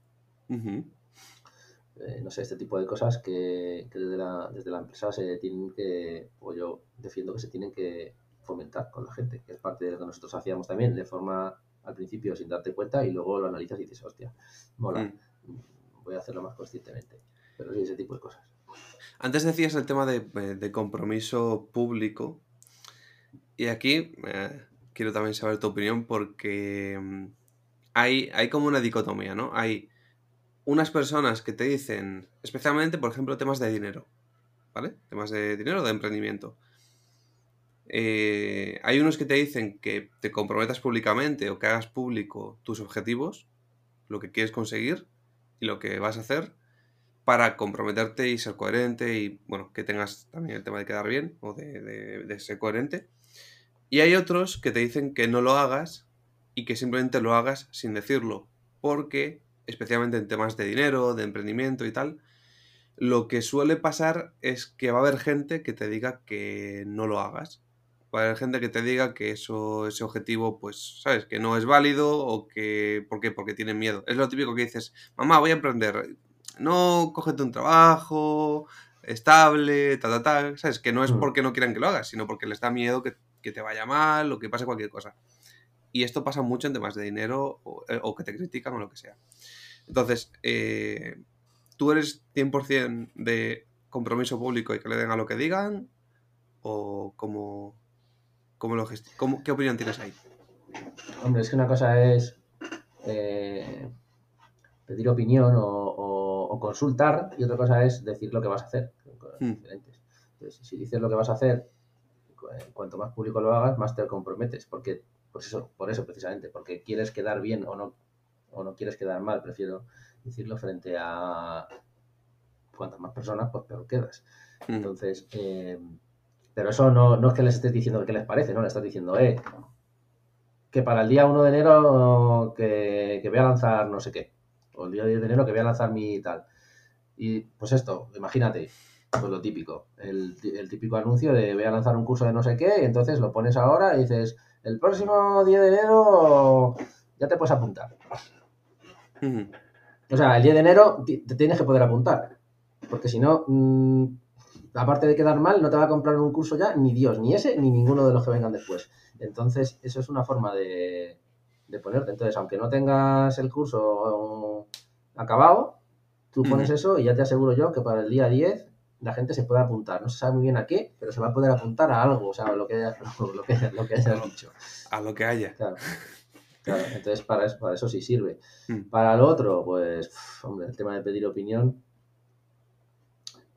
eh, no sé, este tipo de cosas que, desde, la, desde la empresa se tienen que, o yo defiendo que se tienen que fomentar con la gente, que es parte de lo que nosotros hacíamos también de forma al principio sin darte cuenta y luego lo analizas y dices, hostia, mola, mm. voy a hacerlo más conscientemente. Pero sí, ese tipo de cosas. Antes decías el tema de, eh, compromiso público y aquí eh, quiero también saber tu opinión porque mm, hay, hay como una dicotomía, ¿no? Hay unas personas que te dicen, especialmente, por ejemplo, temas de dinero, ¿vale? Temas de dinero de emprendimiento eh, hay unos que te dicen que te comprometas públicamente o que hagas público tus objetivos, lo que quieres conseguir y lo que vas a hacer para comprometerte y ser coherente y, bueno, que tengas también el tema de quedar bien o de, ser coherente. Y hay otros que te dicen que no lo hagas y que simplemente lo hagas sin decirlo, porque, especialmente en temas de dinero, de emprendimiento y tal, lo que suele pasar es que va a haber gente que te diga que no lo hagas Va a haber gente que te diga que eso, ese objetivo, pues, ¿sabes? Que no es válido o que... ¿Por qué? Porque tienen miedo. Es lo típico que dices, mamá, voy a emprender. No, cógete un trabajo estable, ta, ta, ta, ¿sabes? Que no es mm. porque no quieran que lo hagas, sino porque les da miedo que, te vaya mal o que pase cualquier cosa. Y esto pasa mucho en temas de dinero o, eh, o que te critican o lo que sea. Entonces, eh, ¿tú eres 100% de compromiso público y que le den a lo que digan? ¿O cómo, cómo lo cómo- ¿Qué opinión tienes ahí? Hombre, es que una cosa es eh, pedir opinión o, o- o consultar y otra cosa es decir lo que vas a hacer. Hmm. diferentes. Entonces, si dices lo que vas a hacer, eh, cuanto más público lo hagas, más te comprometes. Porque, pues eso, por eso precisamente, porque quieres quedar bien o no, o no quieres quedar mal. Prefiero decirlo frente a cuantas más personas, pues peor quedas. Mm, Entonces, eh, pero eso no, no es que les estés diciendo qué les parece, no, le estás diciendo, eh, que para el día 1 de enero que, que voy a lanzar no sé qué, o el día 10 de enero que voy a lanzar mi tal. Y pues esto, imagínate, pues lo típico, el, el típico anuncio de voy a lanzar un curso de no sé qué, y entonces lo pones ahora y dices, el próximo 10 de enero ya te puedes apuntar. O sea, el 10 de enero te tienes que poder apuntar. Porque si no, mm, aparte de quedar mal, no te va a comprar un curso ya ni Dios, ni ese, ni ninguno de los que vengan después. Entonces, eso es una forma de, de ponerte. Entonces, aunque no tengas el curso acabado, tú pones eso y ya te aseguro yo que para el día 10 la gente se puede apuntar. No se sabe muy bien a qué, pero se va a poder apuntar a algo, o sea, lo que, lo que, lo que hayas dicho. A lo que haya. Claro. Claro, entonces para eso, para eso sí sirve. Mm. Para lo otro, pues, hombre, el tema de pedir opinión,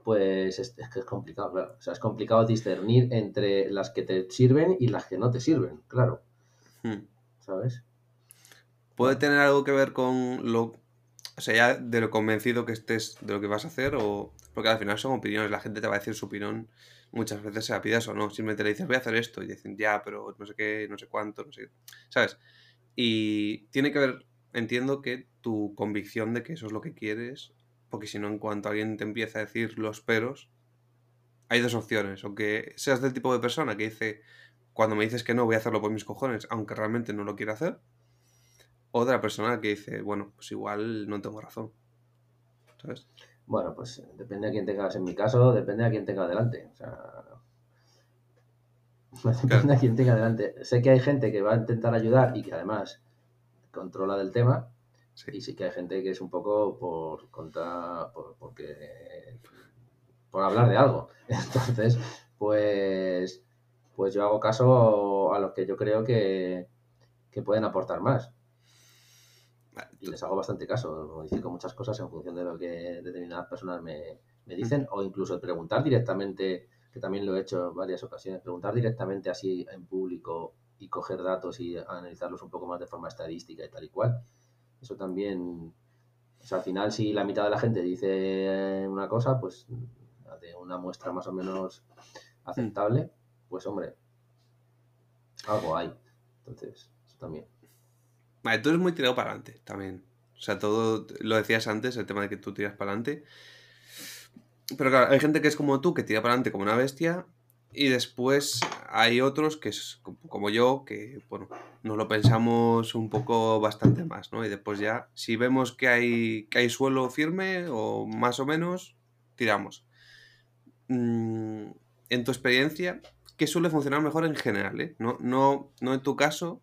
pues es, es que es complicado, claro. O sea, es complicado discernir entre las que te sirven y las que no te sirven, claro, Mm. ¿sabes? ¿Puede tener algo que ver con lo. O sea, ya de lo convencido que estés de lo que vas a hacer? o Porque al final son opiniones, la gente te va a decir su opinión muchas veces, se la pidas o no. Simplemente le dices, voy a hacer esto, y dicen, ya, pero no sé qué, no sé cuánto, no sé qué. ¿Sabes? Y tiene que ver, entiendo que tu convicción de que eso es lo que quieres, porque si no, en cuanto alguien te empieza a decir los peros, hay dos opciones. O que seas del tipo de persona que dice, cuando me dices que no, voy a hacerlo por mis cojones, aunque realmente no lo quiero hacer. Otra persona que dice, bueno, pues igual no tengo razón. ¿Sabes? Bueno, pues eh, depende a quién tengas, en mi caso, depende a quién tenga delante. O sea, depende a quién tenga delante. Sé que hay gente que va a intentar ayudar y que además controla del tema, Sí. y sí que hay gente que es un poco por contar, por, porque, por hablar de algo. Entonces, pues, pues yo hago caso a los que yo creo que, que pueden aportar más. Y les hago bastante caso, modifico muchas cosas en función de lo que determinadas personas me, me dicen, o incluso el preguntar directamente, que también lo he hecho en varias ocasiones, preguntar directamente así en público y coger datos y analizarlos un poco más de forma estadística y tal y cual. Eso también, o sea, al final si la mitad de la gente dice una cosa, pues de una muestra más o menos aceptable, pues hombre, algo hay. Entonces, eso también. Vale, tú eres muy tirado para adelante también. O sea, todo lo decías antes, el tema de que tú tiras para adelante. Pero claro, hay gente que es como tú, que tira para adelante como una bestia. Y después hay otros que es co- como yo, que bueno, nos lo pensamos un poco bastante más, ¿no? Y después ya, si vemos que hay, que hay suelo firme o más o menos, tiramos. Mm, en tu experiencia, ¿qué suele funcionar mejor en general? eh? No, no, no en tu caso,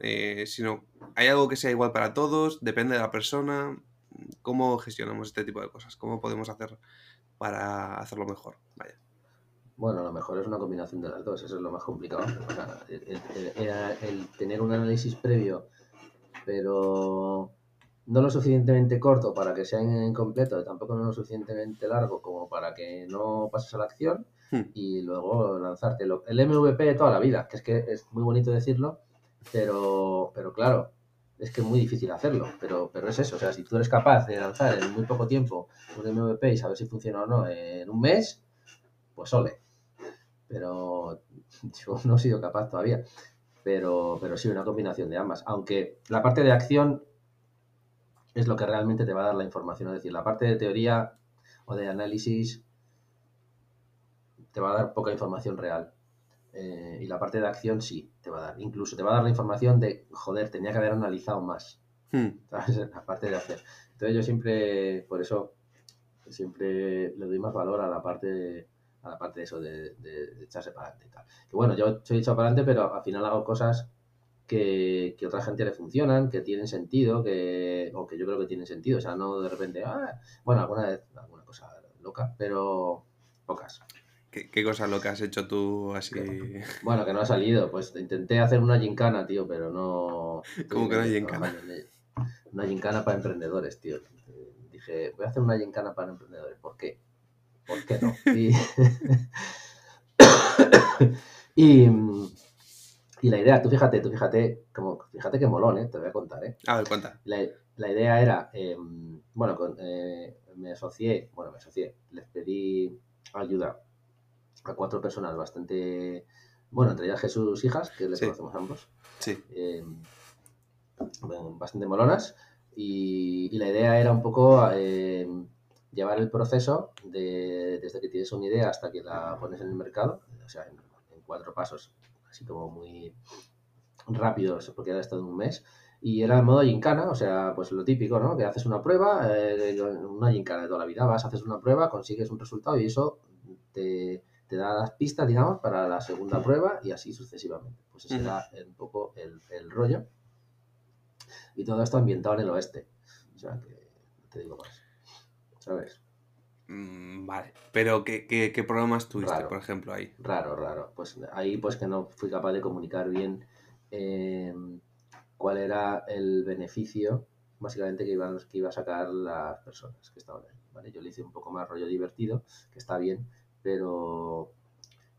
eh, sino ¿hay algo que sea igual para todos? ¿Depende de la persona? ¿Cómo gestionamos este tipo de cosas? ¿Cómo podemos hacer para hacerlo mejor? Vaya. Bueno, lo mejor es una combinación de las dos, eso es lo más complicado. O sea, el, el- el- el tener un análisis previo, pero no lo suficientemente corto para que sea incompleto, tampoco no lo suficientemente largo como para que no pases a la acción, Hmm. y luego lanzarte el MVP de toda la vida, que es que es muy bonito decirlo, pero, pero claro, es que es muy difícil hacerlo, pero, pero es eso, o sea, si tú eres capaz de lanzar en muy poco tiempo un MVP y saber si funciona o no en un mes, pues ole. Pero yo no he sido capaz todavía. Pero, pero sí, una combinación de ambas. Aunque la parte de acción es lo que realmente te va a dar la información. Es decir, la parte de teoría o de análisis te va a dar poca información real. Eh, y la parte de acción sí te va a dar. Incluso te va a dar la información de, joder, tenía que haber analizado más. Hmm. ¿sabes? La parte de hacer. Entonces yo siempre, por eso, siempre le doy más valor a la parte de, a la parte de eso, de, de- de echarse para adelante y tal. Que bueno, yo soy echado para adelante, pero al final hago cosas que, que otra gente le funcionan, que tienen sentido, que, o que yo creo que tienen sentido. O sea, no de repente, ah, bueno, alguna vez, alguna cosa loca, pero pocas. ¿Qué, qué cosa loca has hecho tú así? Bueno, que no ha salido. Pues intenté hacer una gincana, tío, pero no. ¿Cómo que una gincana? Una gincana para emprendedores, tío. Dije, voy a hacer una gincana para emprendedores. ¿Por qué? ¿Por qué no? Y, y, y, la idea, tú fíjate, tú fíjate, como, fíjate que molón, ¿eh? Te voy a contar, ¿eh? A ver, cuenta. La, la idea era, eh, bueno, con, eh, me asocié, bueno, me asocié, les pedí ayuda a cuatro personas bastante, bueno, entre ellas Jesús hijas, que les Sí. conocemos ambos, Sí. eh, bastante molonas. Y, y la idea era un poco eh, llevar el proceso de, desde que tienes una idea hasta que la pones en el mercado, o sea, en, en cuatro pasos, así como muy rápidos, porque era esto de un mes. Y era el modo gincana, o sea, pues lo típico, ¿no? Que haces una prueba, eh, una gincana de toda la vida, vas, haces una prueba, consigues un resultado y eso te, te da las pistas, digamos, para la segunda prueba y así sucesivamente. Pues ese Ujú. era un poco el, el rollo. Y todo esto ambientado en el oeste. O sea, que no te digo más. ¿Sabes? Mm, Vale. Pero, ¿qué, qué, qué problemas tuviste, Raro. por ejemplo, ahí? Raro, raro. Pues ahí pues que no fui capaz de comunicar bien eh, cuál era el beneficio básicamente que iban que iba a sacar las personas que estaban ahí. ¿vale? Yo le hice un poco más rollo divertido, que está bien, pero,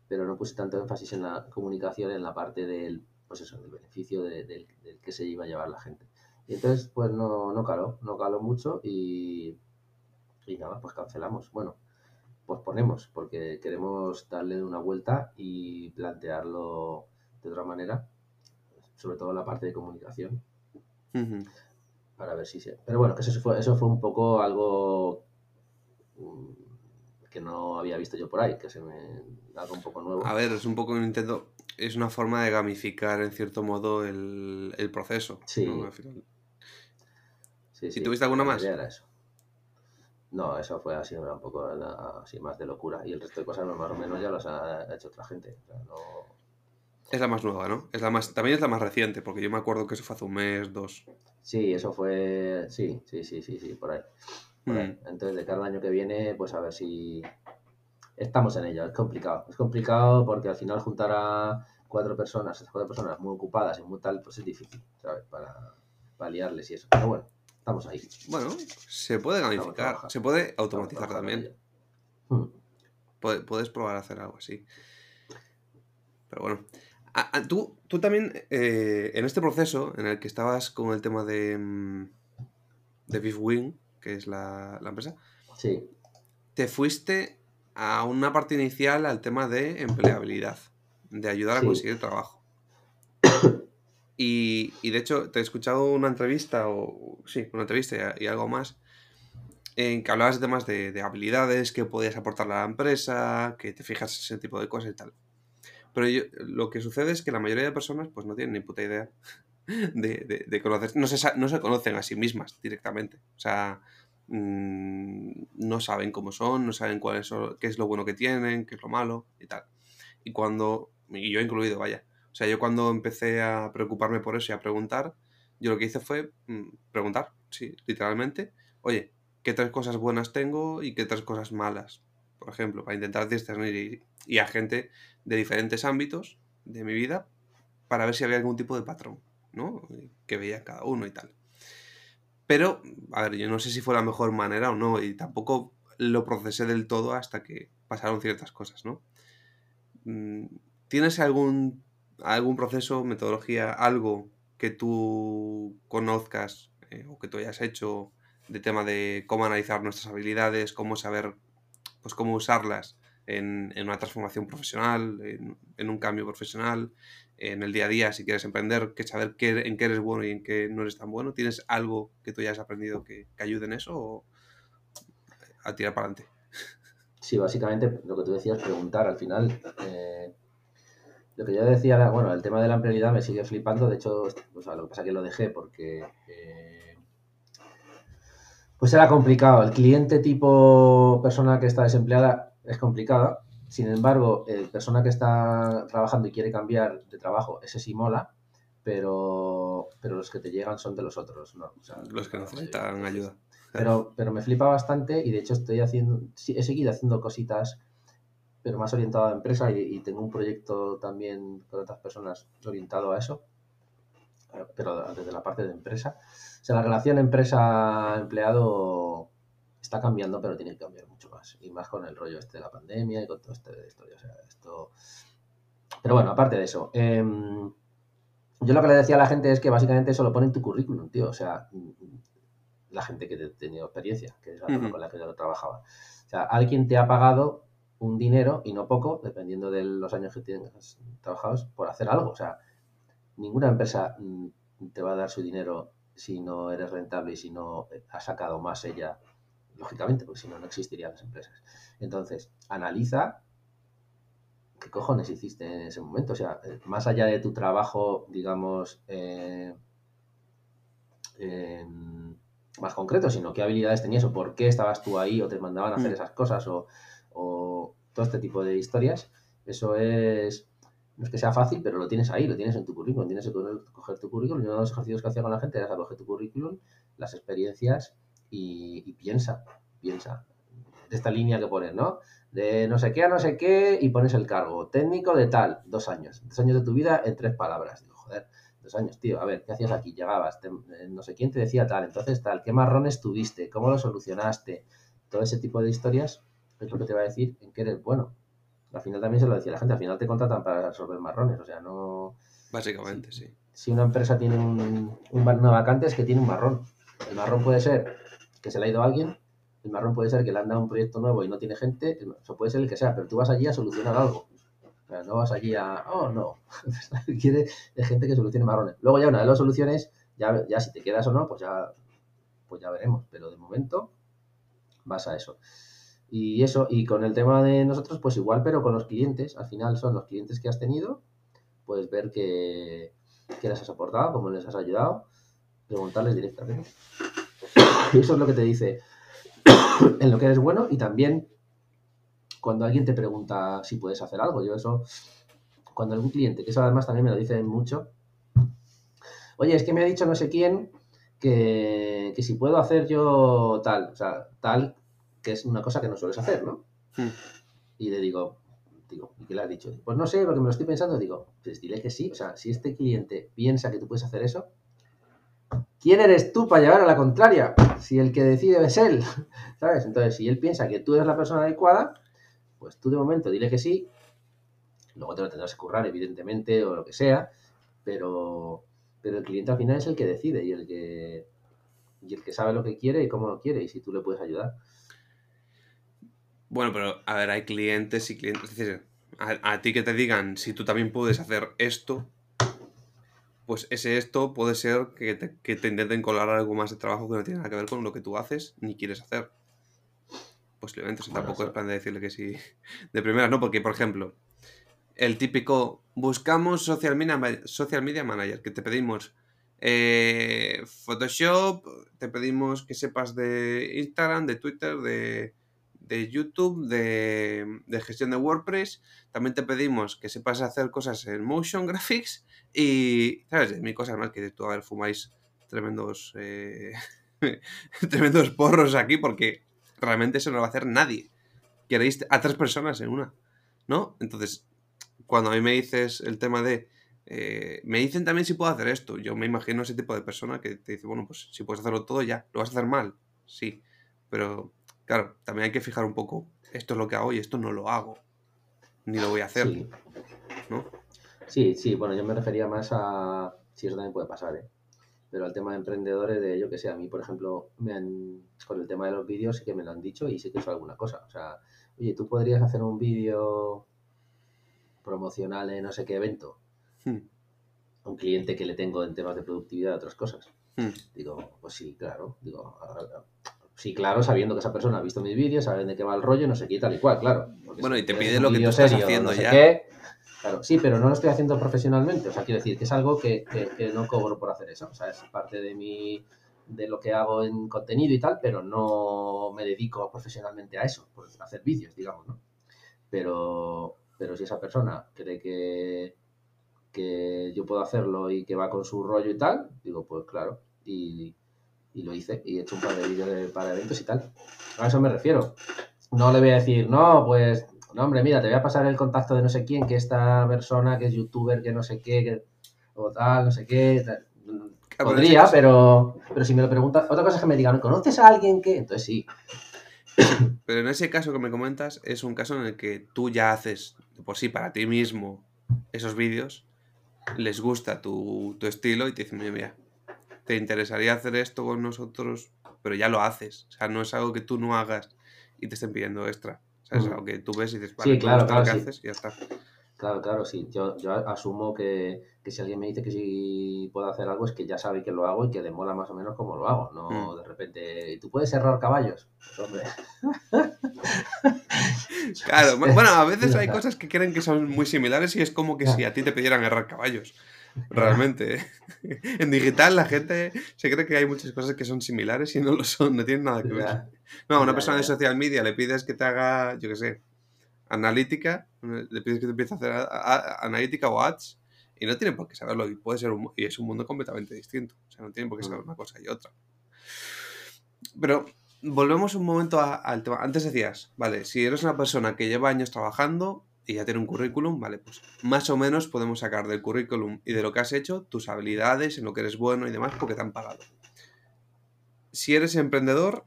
pero no puse tanto énfasis en la comunicación en la parte del, pues eso, del beneficio de- del, del que se iba a llevar la gente. Y entonces pues no, no caló, no caló mucho y, y nada, pues cancelamos. Bueno, pues ponemos, porque queremos darle una vuelta y plantearlo de otra manera, sobre todo la parte de comunicación, para ver si se... Pero bueno, que eso fue, eso fue un poco algo mm, que no había visto yo por ahí, que se me... algo un poco nuevo. A ver, es un poco un intento, es una forma de gamificar en cierto modo el, el proceso. Sí. ¿no? Al final. Sí, ¿Y tuviste alguna más? era eso. No, eso fue así un poco así más de locura. Y el resto de cosas más o menos ya las ha hecho otra gente. O sea, no... Es la más nueva, ¿no? Es la más, también es la más reciente, porque yo me acuerdo que eso fue hace un mes, dos. Sí, eso fue. Sí, sí, sí, sí, sí, por ahí. Mm. Entonces, de cara al año que viene, pues a ver si. Estamos en ello, es complicado. Es complicado porque al final juntar a cuatro personas, esas cuatro personas muy ocupadas y muy tal, pues es difícil, ¿sabes? Para, para liarles y eso. Pero bueno, estamos ahí. Bueno, se puede gamificar, se puede automatizar también. Mm. Puede- Puedes probar a hacer algo así. Pero bueno. Tú, tú también, eh, en este proceso en el que estabas con el tema de, mm, de Beef Wing, que es la, la empresa, Sí, te fuiste a una parte inicial al tema de empleabilidad, de ayudar a conseguir trabajo. Y, y de hecho, te he escuchado una entrevista, o sí, una entrevista y, y algo más, en que hablabas de temas de, de habilidades que podías aportarle a la empresa, que te fijas en ese tipo de cosas y tal. Pero yo- lo que sucede es que la mayoría de personas pues no tienen ni puta idea de, de, no se, no se conocen a sí mismas directamente. O sea, mm, no saben cómo son, no saben cuál es, qué es lo bueno que tienen, qué es lo malo y tal. Y cuando, y yo incluido, vaya. O sea, yo cuando empecé a preocuparme por eso y a preguntar, yo lo que hice fue mm, preguntar, sí, literalmente, oye, ¿qué tres cosas buenas tengo y qué tres cosas malas? Por ejemplo, para intentar discernir y a gente de diferentes ámbitos de mi vida para ver si había algún tipo de patrón, ¿no? Que veía cada uno y tal. Pero, a ver, yo no sé si fue la mejor manera o no, y tampoco lo procesé del todo hasta que pasaron ciertas cosas, ¿no? Mm, ¿Tienes algún, algún proceso, metodología, algo que tú conozcas eh, o que tú hayas hecho de tema de cómo analizar nuestras habilidades, cómo saber, pues cómo usarlas en, en una transformación profesional, en, en un cambio profesional, en el día a día, si quieres emprender, que saber qué, en qué eres bueno y en qué no eres tan bueno. ¿Tienes algo que tú hayas aprendido que, que ayude en eso o a tirar para adelante? Sí, básicamente lo que tú decías, preguntar al final. eh, lo que yo decía, bueno, el tema de la empleabilidad me sigue flipando. De hecho, lo que pasa es que lo dejé porque. eh, pues era complicado. El cliente tipo persona que está desempleada es complicada. Sin embargo, el persona que está trabajando y quiere cambiar de trabajo, ese sí mola. pero, pero los que te llegan son de los otros, ¿no? los que necesitan ayuda. Pero, pero me flipa bastante y de hecho estoy haciendo, he seguido haciendo cositas, pero más orientado a la empresa y, tengo un proyecto también con otras personas orientado a eso, pero desde la parte de empresa. O sea, la relación empresa-empleado está cambiando, pero tiene que cambiar mucho más. Y más con el rollo este de la pandemia y con todo este de historia. O sea, esto... Pero bueno, aparte de eso, em, yo lo que le decía a la gente es que básicamente eso lo pone en tu currículum, tío. O sea, la gente que ha tenido experiencia, que es la con la que yo trabajaba. O sea, alguien te ha pagado un dinero y no poco, dependiendo de los años que tienes trabajados, por hacer algo. O sea, ninguna empresa mm, te va a dar su dinero si no eres rentable y si no ha sacado más ella, lógicamente, porque si no, no existirían las empresas. Entonces, analiza qué cojones hiciste en ese momento. O sea, eh, más allá de tu trabajo, digamos, eh, más concreto, sino qué habilidades tenías o por qué estabas tú ahí o te mandaban a hacer mm. esas cosas o, todo este tipo de historias. Eso es, no es que sea fácil, pero lo tienes ahí, lo tienes en tu currículum, tienes que coger tu currículum. Y uno de los ejercicios que hacía con la gente era coger tu currículum, las experiencias y, piensa, piensa. De esta línea que pones, ¿no? De no sé qué a no sé qué y pones el cargo. Técnico de tal, dos años. Dos años de tu vida en tres palabras. Digo, joder, dos años, tío, a ver, ¿qué hacías aquí? Llegabas, eh, no sé quién te decía tal, entonces tal, ¿qué marrones tuviste? ¿Cómo lo solucionaste? Todo ese tipo de historias es lo que te va a decir en qué eres bueno. Al final también se lo decía la gente, al final te contratan para resolver marrones, o sea, no... Básicamente, sí. Si una empresa tiene un, una vacante es que tiene un marrón. El marrón puede ser que se le ha ido a alguien, el marrón puede ser que le han dado un proyecto nuevo y no tiene gente, eso puede ser el que sea, pero tú vas allí a solucionar algo no vas allí a, oh, no. Quiere de gente que solucione marrones. Luego ya una de las soluciones, ya, ya si te quedas o no, pues ya, pues ya veremos. Pero de momento vas a eso. Y eso, y con el tema de nosotros, pues igual, pero con los clientes, al final son los clientes que has tenido, puedes ver que, que les has aportado, cómo les has ayudado, preguntarles directamente. Y eso es lo que te dice en lo que eres bueno y también cuando alguien te pregunta si puedes hacer algo. Yo eso, cuando algún cliente, que eso además también me lo dice mucho, oye, es que me ha dicho no sé quién que, si puedo hacer yo tal, o sea, tal, que es una cosa que no sueles hacer, ¿no? Hmm. Y le digo, digo, ¿y qué le has dicho? Pues no sé, porque me lo estoy pensando, digo, pues dile que sí, o sea, si este cliente piensa que tú puedes hacer eso, ¿quién eres tú para llevar a la contraria? Si el que decide es él, ¿sabes? Entonces, si él piensa que tú eres la persona adecuada, pues tú de momento dile que sí, luego te lo tendrás que currar, evidentemente, o lo que sea, pero, pero el cliente al final es el que decide y el que, y el que sabe lo que quiere y cómo lo quiere y si tú le puedes ayudar. Bueno, pero a ver, hay clientes y clientes. Es decir, a, ti que te digan si tú también puedes hacer esto, pues ese esto puede ser que te, que te intenten colar algo más de trabajo que no tiene nada que ver con lo que tú haces ni quieres hacer posiblemente. O tampoco es plan de decirle que sí de primera, ¿no? Porque, por ejemplo, el típico buscamos social media, social media manager, que te pedimos eh, Photoshop, te pedimos que sepas de Instagram, de Twitter, de, YouTube, de, gestión de WordPress. También te pedimos que sepas hacer cosas en motion graphics y, ¿sabes? Mi cosa más que tú, a ver, fumáis tremendos, eh, tremendos porros aquí porque realmente eso no lo va a hacer nadie. Queréis a tres personas en una, ¿no? Entonces, cuando a mí me dices el tema de... Eh, me dicen también si puedo hacer esto. Yo me imagino ese tipo de persona que te dice, bueno, pues si puedes hacerlo todo ya, ¿lo vas a hacer mal? Sí. Pero, claro, también hay que fijar un poco, esto es lo que hago y esto no lo hago. Ni lo voy a hacer. Sí. ¿No? Sí, sí, bueno, yo me refería más a... Si eso también puede pasar, ¿eh? pero al tema de emprendedores, de yo que sé, a mí, por ejemplo, me han, con el tema de los vídeos sí que me lo han dicho y sí que es alguna cosa. O sea, oye, tú podrías hacer un vídeo promocional en no sé qué evento. Hmm. un cliente que le tengo en temas de productividad y otras cosas. Hmm. Digo, pues sí, claro. Digo, sí, claro, sabiendo que esa persona ha visto mis vídeos, saben de qué va el rollo, no sé qué tal y cual, claro. Bueno, y te pide lo que tú estás haciendo ya. Claro, sí, pero no lo estoy haciendo profesionalmente. O sea, quiero decir que es algo que, no cobro por hacer eso. O sea, es parte de mi de lo que hago en contenido y tal, pero no me dedico profesionalmente a eso, por hacer vídeos, digamos, ¿no? Pero, pero si esa persona cree que, que yo puedo hacerlo y que va con su rollo y tal, digo, pues claro, y, y lo hice y he hecho un par de vídeos para eventos y tal. A eso me refiero. No le voy a decir, no, pues, no, hombre, mira, te voy a pasar el contacto de no sé quién, que esta persona que es youtuber, que no sé qué, que, o tal, no sé qué. Tal. Podría, pero, pero si me lo preguntas, otra cosa es que me digan, ¿conoces a alguien que? Entonces sí. Pero en ese caso que me comentas, es un caso en el que tú ya haces por sí para ti mismo esos vídeos, les gusta tu, tu estilo y te dicen, mira, mira, te interesaría hacer esto con nosotros, pero ya lo haces. O sea, no es algo que tú no hagas y te estén pidiendo extra. O sea, es algo que tú ves y dices, vale, Sí, claro, claro, lo que sí. haces y ya está. Claro, claro, sí. Yo, yo asumo que, que si alguien me dice que sí puedo hacer algo es que ya sabe que lo hago y que demola más o menos como lo hago. No Mm. de repente, ¿tú puedes cerrar caballos? Pues hombre, Claro, bu- bueno, a veces hay cosas que creen que son muy similares y es como que si a ti te pidieran agarrar caballos. Realmente. ¿eh? En digital la gente se cree que hay muchas cosas que son similares y no lo son, no tienen nada que ver. No, a una persona de social media le pides que te haga, yo qué sé, analítica, le pides que te empiece a hacer a- a- analítica o ads y no tiene por qué saberlo y puede ser un, y es un mundo completamente distinto. O sea, no tienen por qué saber Mm. una cosa y otra. Pero volvemos un momento a- al tema. Antes decías, vale, si eres una persona que lleva años trabajando y ya tiene un currículum, vale, pues más o menos podemos sacar del currículum y de lo que has hecho tus habilidades, en lo que eres bueno y demás, porque te han pagado. Si eres emprendedor,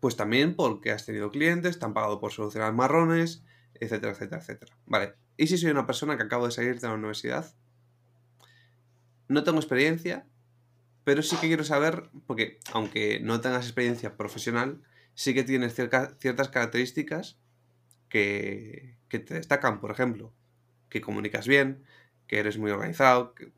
pues también porque has tenido clientes, te han pagado por solucionar marrones, etcétera, etcétera, etcétera. Vale, ¿y si soy una persona que acabo de salir de la universidad? No tengo experiencia, pero sí que quiero saber, porque aunque no tengas experiencia profesional, sí que tienes ciertas características que, te destacan. Por ejemplo, que comunicas bien, que eres muy organizado. que-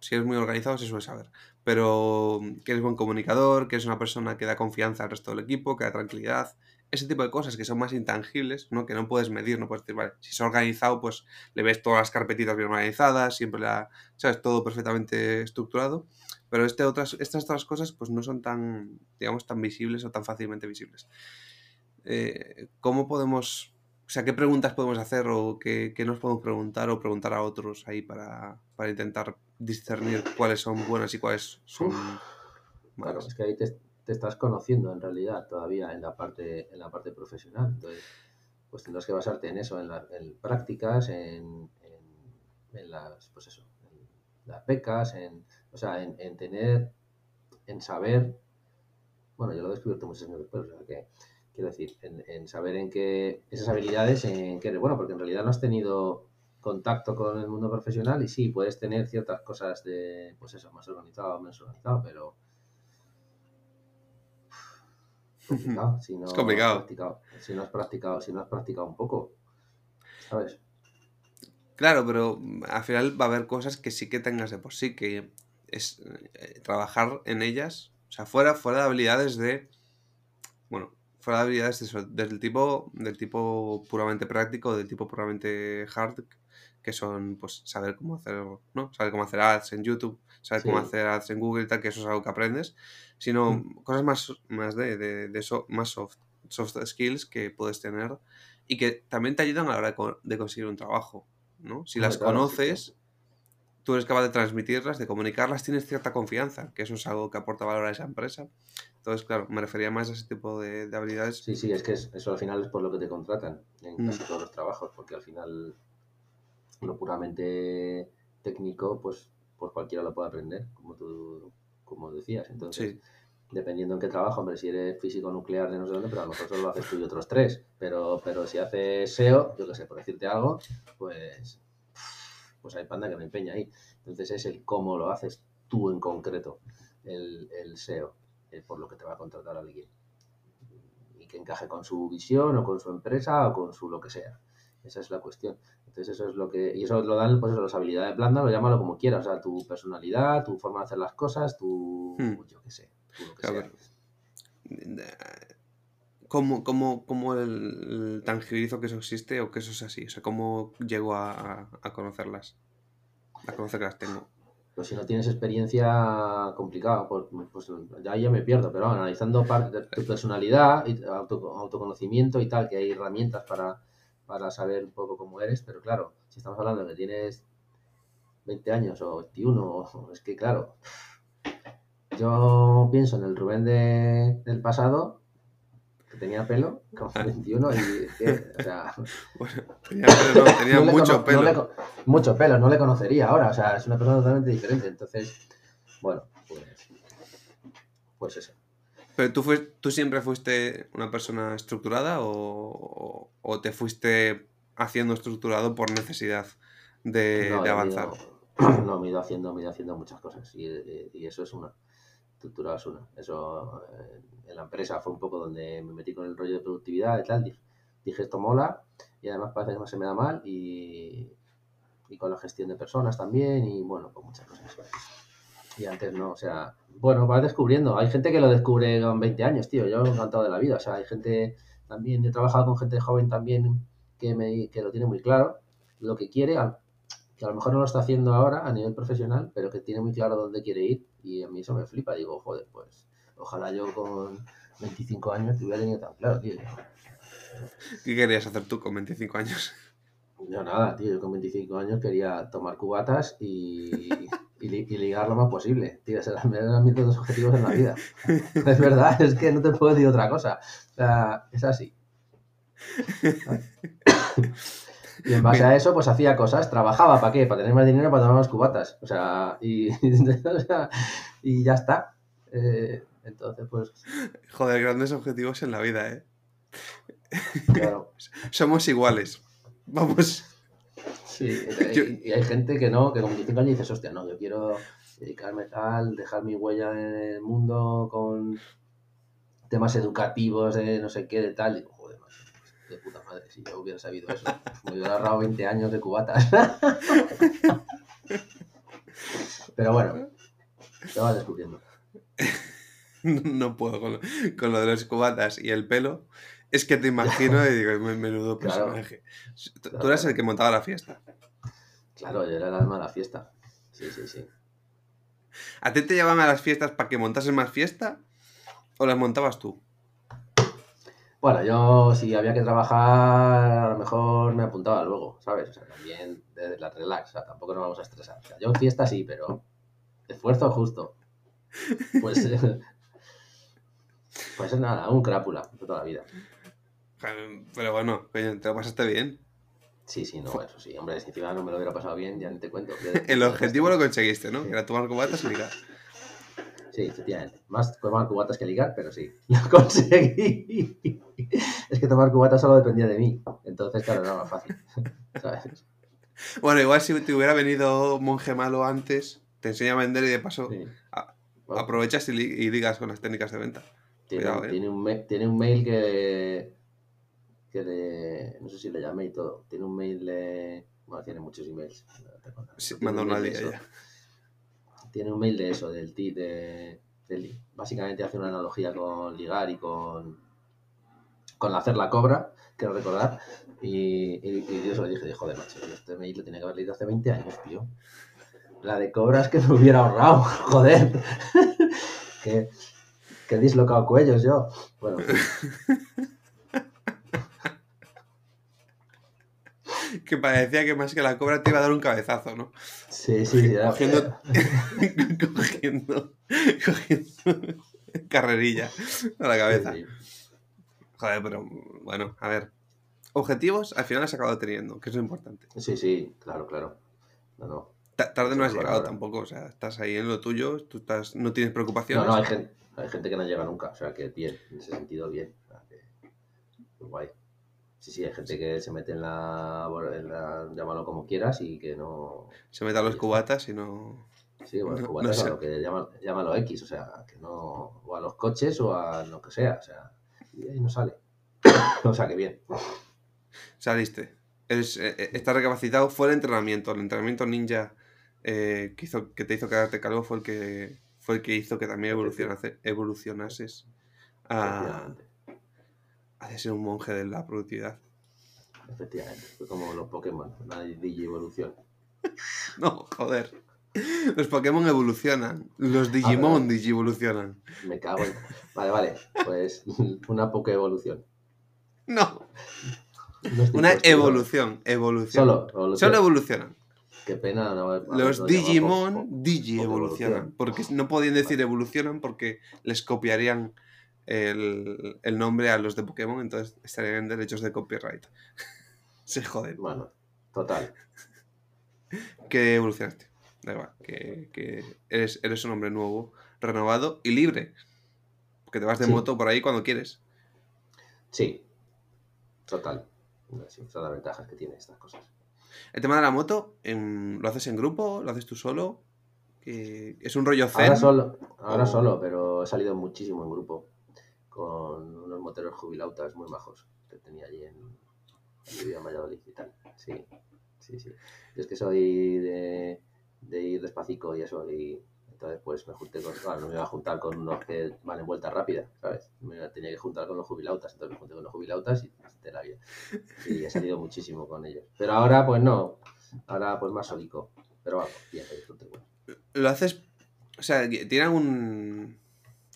si eres muy organizado se suele saber. Pero que eres buen comunicador, que eres una persona que da confianza al resto del equipo, que da tranquilidad. Ese tipo de cosas que son más intangibles, ¿no? Que no puedes medir, no puedes decir, vale, si es organizado, pues le ves todas las carpetitas bien organizadas, siempre la, ¿sabes? Todo perfectamente estructurado. Pero este otras, estas otras cosas, pues no son tan, digamos, tan visibles o tan fácilmente visibles. Eh, ¿Cómo podemos, o sea, qué preguntas podemos hacer o qué, qué nos podemos preguntar o preguntar a otros ahí para, para intentar discernir cuáles son buenas y cuáles son Claro, malas? es que ahí te, te estás conociendo en realidad todavía en la parte, en la parte profesional. Entonces, pues tendrás que basarte en eso, en, la- en prácticas, en, en, en las, pues eso, en las becas, en, o sea, en, en tener, en saber, bueno, yo lo he descubierto muchos años después, o sea que, quiero decir, en, en saber en qué, esas habilidades, en qué eres bueno, porque en realidad no has tenido contacto con el mundo profesional y sí, puedes tener ciertas cosas de, pues eso, más organizado, menos organizado, pero complicado, si no Es complicado. Has practicado, si no has practicado, si no has practicado un poco, ¿sabes? Claro, pero mm, al final va a haber cosas que sí que tengas de por sí, que es eh, trabajar en ellas, o sea, fuera, fuera de habilidades de, bueno, fuera de habilidades de eso, del tipo, del tipo puramente práctico, del tipo puramente hard, que son, pues, saber cómo hacer, ¿no? Saber cómo hacer ads en YouTube, saber cómo Sí. hacer ads en Google y tal, que eso es algo que aprendes, sino Mm. cosas más, más de, de, de eso, más soft, soft skills que puedes tener y que también te ayudan a la hora de, co- de conseguir un trabajo, ¿no? Si las claro, sí, conoces, tú eres capaz de transmitirlas, de comunicarlas, tienes cierta confianza, que eso es algo que aporta valor a esa empresa. Entonces, claro, me refería más a ese tipo de, de habilidades. Sí, sí, es que es- eso al final es por lo que te contratan en Mm. casi todos los trabajos, porque al final lo puramente técnico, pues, pues cualquiera lo puede aprender, como tú como decías. Entonces, Sí. dependiendo en qué trabajo, hombre, si eres físico nuclear de no sé dónde, pero a lo mejor solo lo haces tú y otros tres. Pero, pero si haces SEO, yo qué sé, por decirte algo, pues, pues hay panda que me empeña ahí. Entonces es el cómo lo haces tú en concreto, el, el SEO, eh, por lo que te va a contratar alguien. Y que encaje con su visión o con su empresa o con su lo que sea. Esa es la cuestión. Entonces eso es lo que... Y eso lo dan, pues eso, las habilidades blandas, lo llámalo como quieras. O sea, tu personalidad, tu forma de hacer las cosas, tu... Hmm. yo qué sé, tu lo que Claro, sea. ¿Cómo, cómo, cómo el, el tangibilizo que eso existe o que eso es así? O sea, ¿cómo llego a, a- a conocerlas? A conocer que las tengo. Pues si no tienes experiencia complicada, pues, pues ya, ya me pierdo, pero analizando parte de tu personalidad auto- autoconocimiento y tal, que hay herramientas para, para saber un poco cómo eres, pero claro, si estamos hablando de que tienes 20 años o 21, o- es que claro, yo pienso en el Rubén de, del pasado, tenía pelo, con 21, y es que, o sea, Bueno, tenía, pelo, no, tenía no le mucho no pelo. le mucho pelo, no le conocería ahora, o sea, es una persona totalmente diferente, entonces, bueno, pues, pues eso. Pero tú, fuis- tú siempre fuiste una persona estructurada o, o- te fuiste haciendo estructurado por necesidad de, avanzar. ido- no, me he ido haciendo, me he ido haciendo muchas cosas y, y- y eso es una. Estructura es una. Eso eh, en la empresa fue un poco donde me metí con el rollo de productividad y. Dije, dije, esto mola y además parece que no se me da mal y, y con la gestión de personas también y bueno, con muchas cosas. Y antes no, o sea, bueno, vas descubriendo. Hay gente que lo descubre con 20 años, tío. Yo encantado de la vida. O sea, hay gente también, he trabajado con gente joven también que, me, que lo tiene muy claro, lo que quiere, que a lo mejor no lo está haciendo ahora a nivel profesional, pero que tiene muy claro dónde quiere ir y a mí eso me flipa. Digo, joder, pues ojalá yo con 25 años te hubiera tenido tan claro, tío. ¿Qué querías hacer tú con 25 años? Yo nada, tío, yo con 25 años quería tomar cubatas y, y, li- y ligar lo más posible. Tío, esos eran eran mis dos objetivos en la vida. Es verdad, es que no te puedo decir otra cosa. O sea, es así. Y en base a eso, pues hacía cosas, trabajaba, ¿para qué? Para tener más dinero para tomar más cubatas. O sea, y, ya está. Eh, entonces, pues, Joder, grandes objetivos en la vida, ¿eh? claro. Somos iguales. Vamos. Sí, Yo- y, hay gente que no, que con 25 años dices, hostia, no, yo quiero dedicarme tal, dejar mi huella en el mundo con temas educativos de no sé qué, de tal. Y digo, de puta madre, si yo hubiera sabido eso, pues me hubiera ahorrado 20 años de cubatas. Pero bueno, te vas descubriendo. No puedo con lo, con lo de los cubatas y el pelo. Es que te imagino y digo, "Men- menudo Claro. personaje. Tú tú eras el que montaba la fiesta. Claro, yo era el alma de la fiesta. Sí, sí, sí. ¿A ti te llevaban a las fiestas para que montases más fiesta? ¿O las montabas tú? Bueno, yo si había que trabajar, a lo mejor me apuntaba luego, ¿sabes? O sea, también de la relax, o sea, tampoco nos vamos a estresar. O sea, yo en fiesta sí, pero esfuerzo justo. Pues, pues nada, un crápula de toda la vida. Pero bueno, coño, te lo pasaste bien. Sí, sí, no, eso sí, hombre, si encima no me lo hubiera pasado bien, ya ni te cuento. El objetivo lo conseguiste, ¿no? Era tomar cubatas y ligar. Sí, efectivamente. Más tomar cubatas que ligar, pero sí, lo conseguí. Es que tomar cubatas solo dependía de mí. Entonces, claro, era más fácil. ¿Sabes? Bueno, igual si te hubiera venido monje malo antes, te enseña a vender y de paso Sí. a- Bueno, aprovechas y, y ligas con las técnicas de venta. tiene, cuidado, eh. tiene un, tiene un mail que, que le, no sé si le llamé y todo. Tiene un mail de, bueno, tiene muchos emails. no Sí, manda un una ya. Tiene un mail de eso, del ti, de, básicamente hace una analogía con ligar y con, con hacer la cobra, quiero recordar. Y, y, yo se lo dije, de, joder, macho, este mail lo tenía que haber leído hace 20 años, tío. La de cobras que me hubiera ahorrado, joder. que, que he dislocado cuellos yo. Bueno, en fin. Que parecía que más que la cobra te iba a dar un cabezazo, ¿no? sí, sí, Cogiendo, cogiendo, cogiendo carrerilla a la cabeza. sí, Joder, pero bueno, a ver. Objetivos al final has acabado teniendo, que es lo importante. sí, sí, claro, claro. No, no. Ta- Tarde no has llegado ahora. tampoco, o sea, estás ahí en lo tuyo, tú estás, no tienes No, preocupaciones. no, hay gente, hay gente que no llega nunca, o sea que bien, en ese sentido bien. Guay. Sí, sí, hay gente que se mete en la, en la- llámalo como quieras y que no. Se mete a los cubatas y no. Sí, bueno, No- cubatas no sé. a lo que llama- llámalo X, o sea, que no. O a los coches o a lo que sea, o sea, y ahí no sale. o sea que bien. Saliste. Eres, eh, eh, estás recapacitado. Fue el entrenamiento. El entrenamiento ninja eh, que, hizo, que te hizo quedarte calvo fue el que fue el que hizo que también evolucionase, evolucionases a, Efectivamente. a ser un monje de la productividad. Efectivamente. Fue como los Pokémon, una Digievolución. No, joder. Los Pokémon evolucionan. Los Digimon pero- digievolucionan. Me cago en. Vale, vale. Pues una Pokévolución. No. No Una evolución. Evolución. Solo, evolución. Solo evolucionan. Qué pena. no Los Digimon llamado po- Digi po- evolucionan. Porque no podían decir evolucionan porque les copiarían el, el nombre a los de Pokémon, entonces estarían en derechos de copyright. Se joden. Bueno, total. Que evolucionaste. Da igual. Que, que eres, eres un hombre nuevo, renovado y libre. Porque te vas de Sí. moto por ahí cuando quieres. Sí, total. Son las ventajas que tiene estas cosas. El tema de la moto, ¿lo haces en grupo? ¿Lo haces tú solo? ¿Es un rollo zen? Ahora solo, ahora o- solo, pero he salido muchísimo en grupo con unos moteros jubilautas muy majos que tenía allí en, en vivía en Valladolid y tal. Sí, sí, sí. Yo es que soy de, de ir despacito y eso, y entonces pues me junté con, claro, no me iba a juntar con unos que van en vuelta rápida, ¿sabes? Me tenía que juntar con los jubilautas, entonces me junté con los jubilautas y de la vida. Y he salido muchísimo con ellos. Pero ahora pues no, ahora pues más solico. Pero vamos, bien, lo disfruto igual. Lo haces. O sea, tiene algún.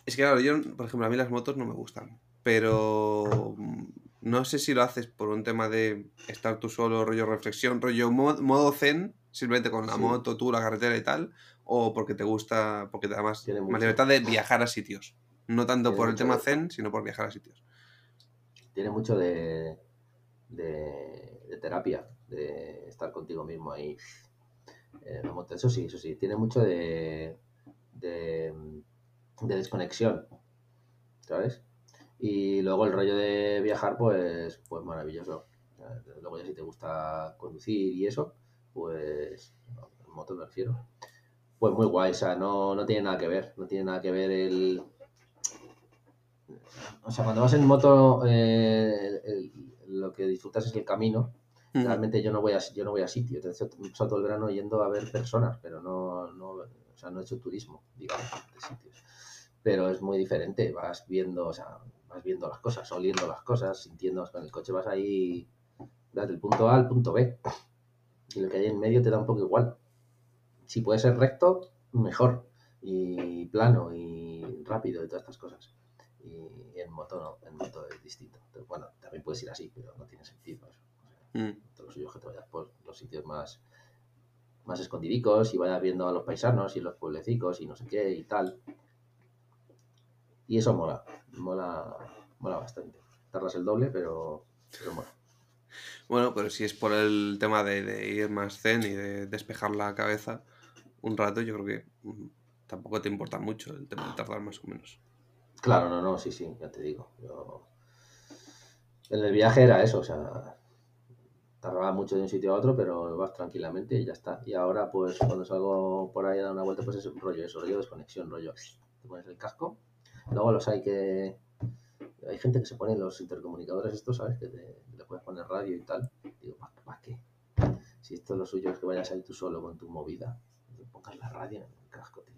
Es que claro, yo, por ejemplo, a mí las motos no me gustan. Pero. mm, No sé si lo haces por un tema de estar tú solo, rollo reflexión, rollo mod- modo zen, simplemente con la Sí. moto, tú, la carretera y tal. O porque te gusta, porque te da más, libertad de viajar a sitios. No tanto Tiene por el tema de- zen, sino por viajar a sitios. tiene mucho de, de, de terapia, de estar contigo mismo ahí. Eh, la moto, eso sí, eso sí, tiene mucho de, de, de desconexión, ¿sabes? Y luego el rollo de viajar, pues, pues maravilloso. Luego ya si te gusta conducir y eso, pues, en moto me refiero, pues muy guay, o sea, no, no tiene nada que ver, no tiene nada que ver el, o sea, cuando vas en moto, eh, el- lo que disfrutas es el camino. Realmente yo no voy a, yo no voy a sitio. Entonces, he pasado todo el verano yendo a ver personas, pero no, no, o sea, no he hecho turismo, digamos, de sitios. Pero es muy diferente. Vas viendo, o sea, vas viendo las cosas, oliendo las cosas, sintiendo. Con el coche vas ahí desde el punto A al punto B. Y lo que hay en medio te da un poco igual. Si puede ser recto, mejor. Y plano y rápido y todas estas cosas y en moto no, en moto es distinto. Entonces, bueno, también puedes ir así, pero no tiene sentido eso. O sea, Mm. todo lo suyo es que te vayas por los sitios más, más escondidicos y vayas viendo a los paisanos y los pueblecicos y no sé qué y tal. Y eso mola, mola, mola bastante. Tardas el doble, pero, pero mola. Bueno, pero si es por el tema de, de ir más zen y de despejar la cabeza un rato, yo creo que mm, tampoco te importa mucho el tema de tardar más o menos. Claro, no, no, sí, sí, ya te digo. Yo... En el viaje era eso, o sea, tardaba mucho de un sitio a otro, pero vas tranquilamente y ya está. Y ahora, pues, cuando salgo por ahí a dar una vuelta, pues es un rollo eso, rollo desconexión, rollo. Te pones el casco. Luego los hay que. Hay gente que se pone los intercomunicadores estos, ¿sabes? Que te- le puedes poner radio y tal. Digo, ¿para qué? Si esto lo suyo es que vayas ahí tú solo con tu movida, que pongas la radio en el casco, tío.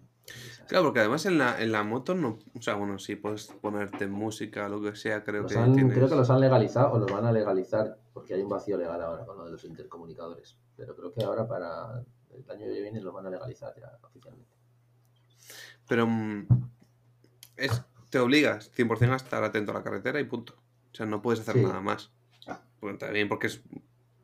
Claro, porque además en la, en la moto no. O sea, bueno, sí puedes ponerte música, lo que sea, creo Los que han- tienes. Creo que los han legalizado o los van a legalizar porque hay un vacío legal ahora con lo de los intercomunicadores. Pero creo que ahora para el año que viene los van a legalizar ya oficialmente. Pero mm, es, te obligas 100% a estar atento a la carretera y punto. O sea, no puedes hacer Sí. nada más. Porque también porque es.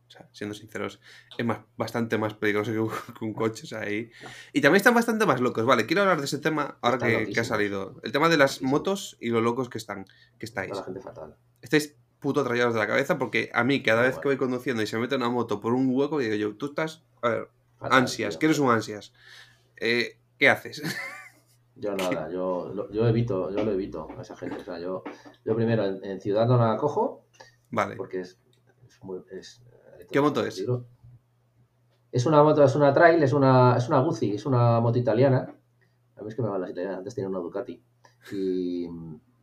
O sea, siendo sinceros, es más, bastante más peligroso que un, que un coche. O sea, ahí. Y también están bastante más locos. Vale, quiero hablar de ese tema ahora que, que ha salido. El tema de las motos y lo locos que están. Que Está estáis. la gente fatal. Estáis puto trallados de la cabeza porque a mí, cada Da vez que voy conduciendo y se me mete una moto por un hueco, digo yo, tú estás. A ver, Fatal, ansias, tío. que eres un ansias. Eh, ¿Qué haces? Yo nada, yo, lo- yo evito, yo lo evito a esa gente. O sea, yo, yo primero en, en ciudad no la cojo vale. porque es, es muy. Es, eh, ¿Qué moto es es? peligro. Es una moto, es una trail, es una, es una Guzzi, es una moto italiana. A mí es que me van las italianas, antes tenía una Ducati. Y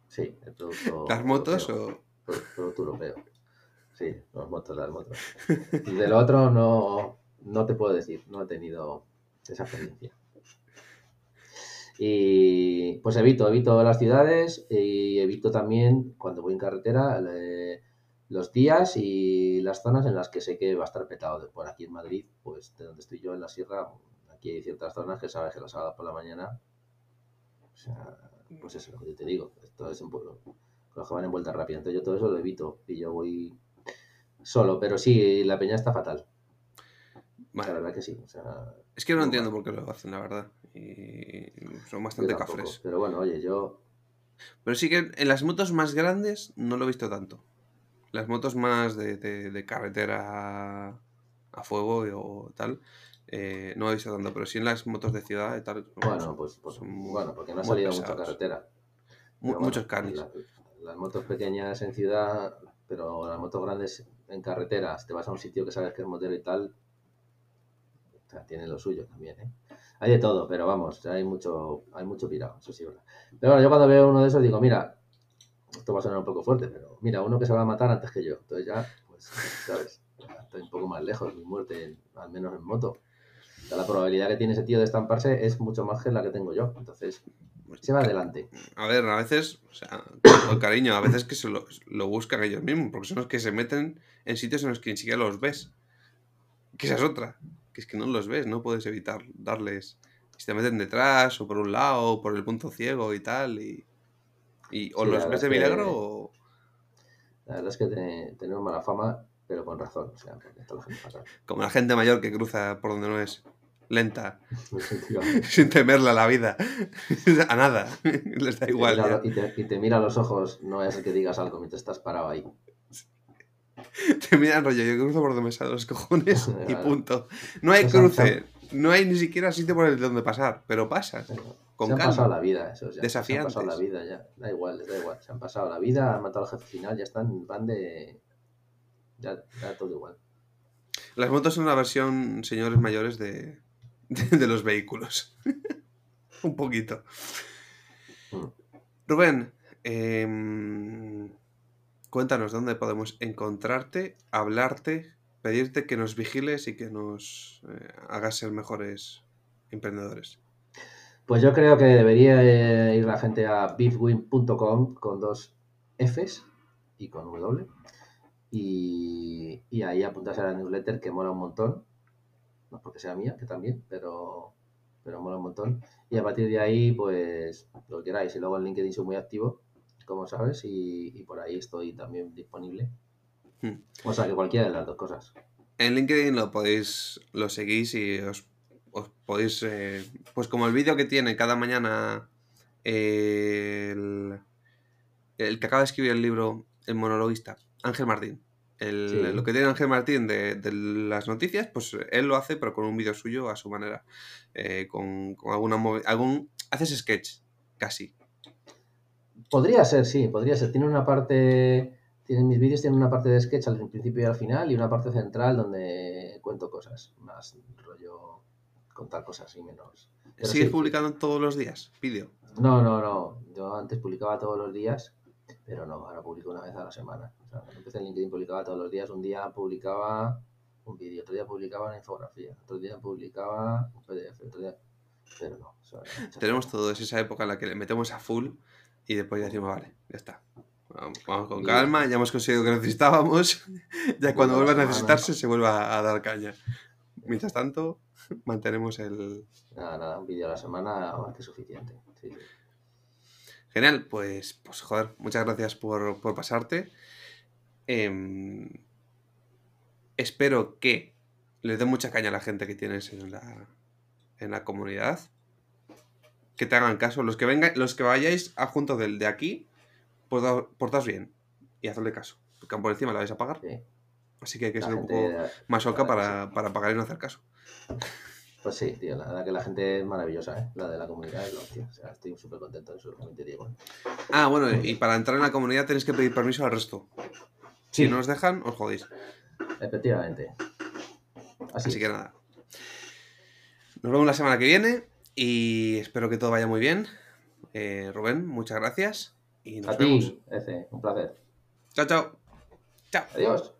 sí, el producto. ¿Las motos europeo. o.? Pro- producto europeo. Sí, las motos, las motos. Y del otro no, no te puedo decir, no he tenido esa experiencia. Y pues evito, evito las ciudades y evito también cuando voy en carretera le- los días y las zonas en las que sé que va a estar petado. Por aquí en Madrid, pues de donde estoy yo en la sierra, aquí hay ciertas zonas que sabes que los sábados por la mañana, o sea, pues eso es lo que yo te digo, esto es un pueblo con los que van en vuelta rápida. Entonces yo todo eso lo evito y yo voy solo, pero sí, la peña está fatal. La verdad que sí. O sea, es que no entiendo por qué lo hacen, la verdad. Y son bastante tampoco. cafres. Pero bueno, oye, yo. Pero sí que en las motos más grandes no lo he visto tanto. Las motos más de, de- de carretera a fuego o tal, eh, no he visto tanto. Pero sí en las motos de ciudad y tal. Bueno, son- pues, pues son muy- bueno, porque no ha salido mucha carretera. Mu- muchos canis. la- las motos pequeñas en ciudad, pero las motos grandes en carreteras, te vas a un sitio que sabes que es motero y tal, o sea, tiene lo suyo también, ¿eh? Hay de todo, pero vamos, hay mucho, hay mucho pirado, eso sí, verdad. Pero bueno, yo cuando veo uno de esos digo, mira, esto va a sonar un poco fuerte, pero mira, uno que se va a matar antes que yo. Entonces ya, pues, ¿sabes? Estoy un poco más lejos, mi muerte, al menos en moto. O sea, la probabilidad que tiene ese tío de estamparse es mucho más que la que tengo yo. Entonces, se va adelante. A ver, a veces, o sea, con cariño, a veces que se lo, lo buscan ellos mismos, porque son los que se meten en sitios en los que ni siquiera los ves. Que esa es otra, que es que no los ves, no puedes evitar darles. Si te meten detrás, o por un lado, o por el punto ciego y tal, y. y o Sí, los ves de que- milagro o. La verdad es que te- tenemos mala fama, pero con razón. O sea, la gente. Como la gente mayor que cruza por donde no es. Lenta, sin temerla la vida. a nada. Les da Y te igual. mira y, te, y te mira a los ojos, no es el que digas algo mientras estás parado ahí. Te miran rollo, yo cruzo por donde me salen los cojones y punto. No hay cruce, no hay ni siquiera sitio por el donde pasar, pero pasas. Con se han calma. pasado la vida, esos ya. Desafiantes. Se han pasado la vida ya. Da igual, da igual. Se han pasado la vida, han matado al jefe final, ya están, van de. Ya, ya todo igual. Las motos son la versión señores mayores de, de, de los vehículos. Un poquito. Mm. Rubén, em, cuéntanos dónde podemos encontrarte, hablarte, pedirte que nos vigiles y que nos eh, hagas ser mejores emprendedores. Pues yo creo que debería eh, ir la gente a beefwin.com con dos Fs y con W. Y, y ahí apuntarse a la newsletter que mola un montón. No porque sea mía, que también, pero, pero mola un montón. Y a partir de ahí, pues lo que queráis. Y luego en LinkedIn soy muy activo, como sabes, y, y por ahí estoy también disponible. Hmm. O sea que cualquiera de las dos cosas. En LinkedIn lo podéis, lo seguís y os, os podéis, eh, pues como el vídeo que tiene cada mañana eh, el, el que acaba de escribir el libro, el monologuista, Ángel Martín. El- Sí. Lo que tiene Ángel Martín de, de las noticias, pues él lo hace, pero con un vídeo suyo a su manera. eh, con, con alguna algún Haces sketch, casi. Podría ser, sí, podría ser. Tiene una parte, tienen mis vídeos tienen una parte de sketch al principio y al final y una parte central donde cuento cosas, más rollo contar cosas y menos. Pero ¿Sigues sí. publicando todos los días vídeo? No, no, no. Yo antes publicaba todos los días, pero no, ahora publico una vez a la semana. O sea, cuando empecé en LinkedIn publicaba todos los días. Un día publicaba un vídeo, otro día publicaba una infografía, otro día publicaba un PDF, otro día... Pero no. o sea, muchas Tenemos todo, es esa época en la que le metemos a full y después ya decimos, vale, ya está. Vamos, vamos con calma, ya hemos conseguido lo que necesitábamos. Ya cuando Bueno, vuelva a necesitarse se vuelva a dar caña. Mientras tanto, mantenemos el... Nada, nada, un vídeo a la semana más que suficiente. Sí, sí. Genial, pues, pues joder, muchas gracias por, por pasarte. Em, espero que le dé mucha caña a la gente que tienes en la, en la comunidad. Que te hagan caso. Los que vengan, los que vayáis a juntos del de aquí, portaos, portaos bien y hacedle caso. Porque por encima la vais a pagar. Sí. Así que hay que La ser un poco más la verdad para, para pagar y no hacer caso. Pues sí, tío, la verdad que la gente es maravillosa, ¿eh? La de la comunidad es hostia. O sea, estoy súper contento de eso, también te digo. ¿eh? Ah, bueno, y para entrar en la comunidad tenéis que pedir permiso al resto. Si no os dejan, os jodéis. Efectivamente. Así, Así que nada. Nos vemos la semana que viene y espero que todo vaya muy bien. Eh, Rubén, muchas gracias y nos A vemos. ti, F, un placer. Chao, chao. Chao. Adiós.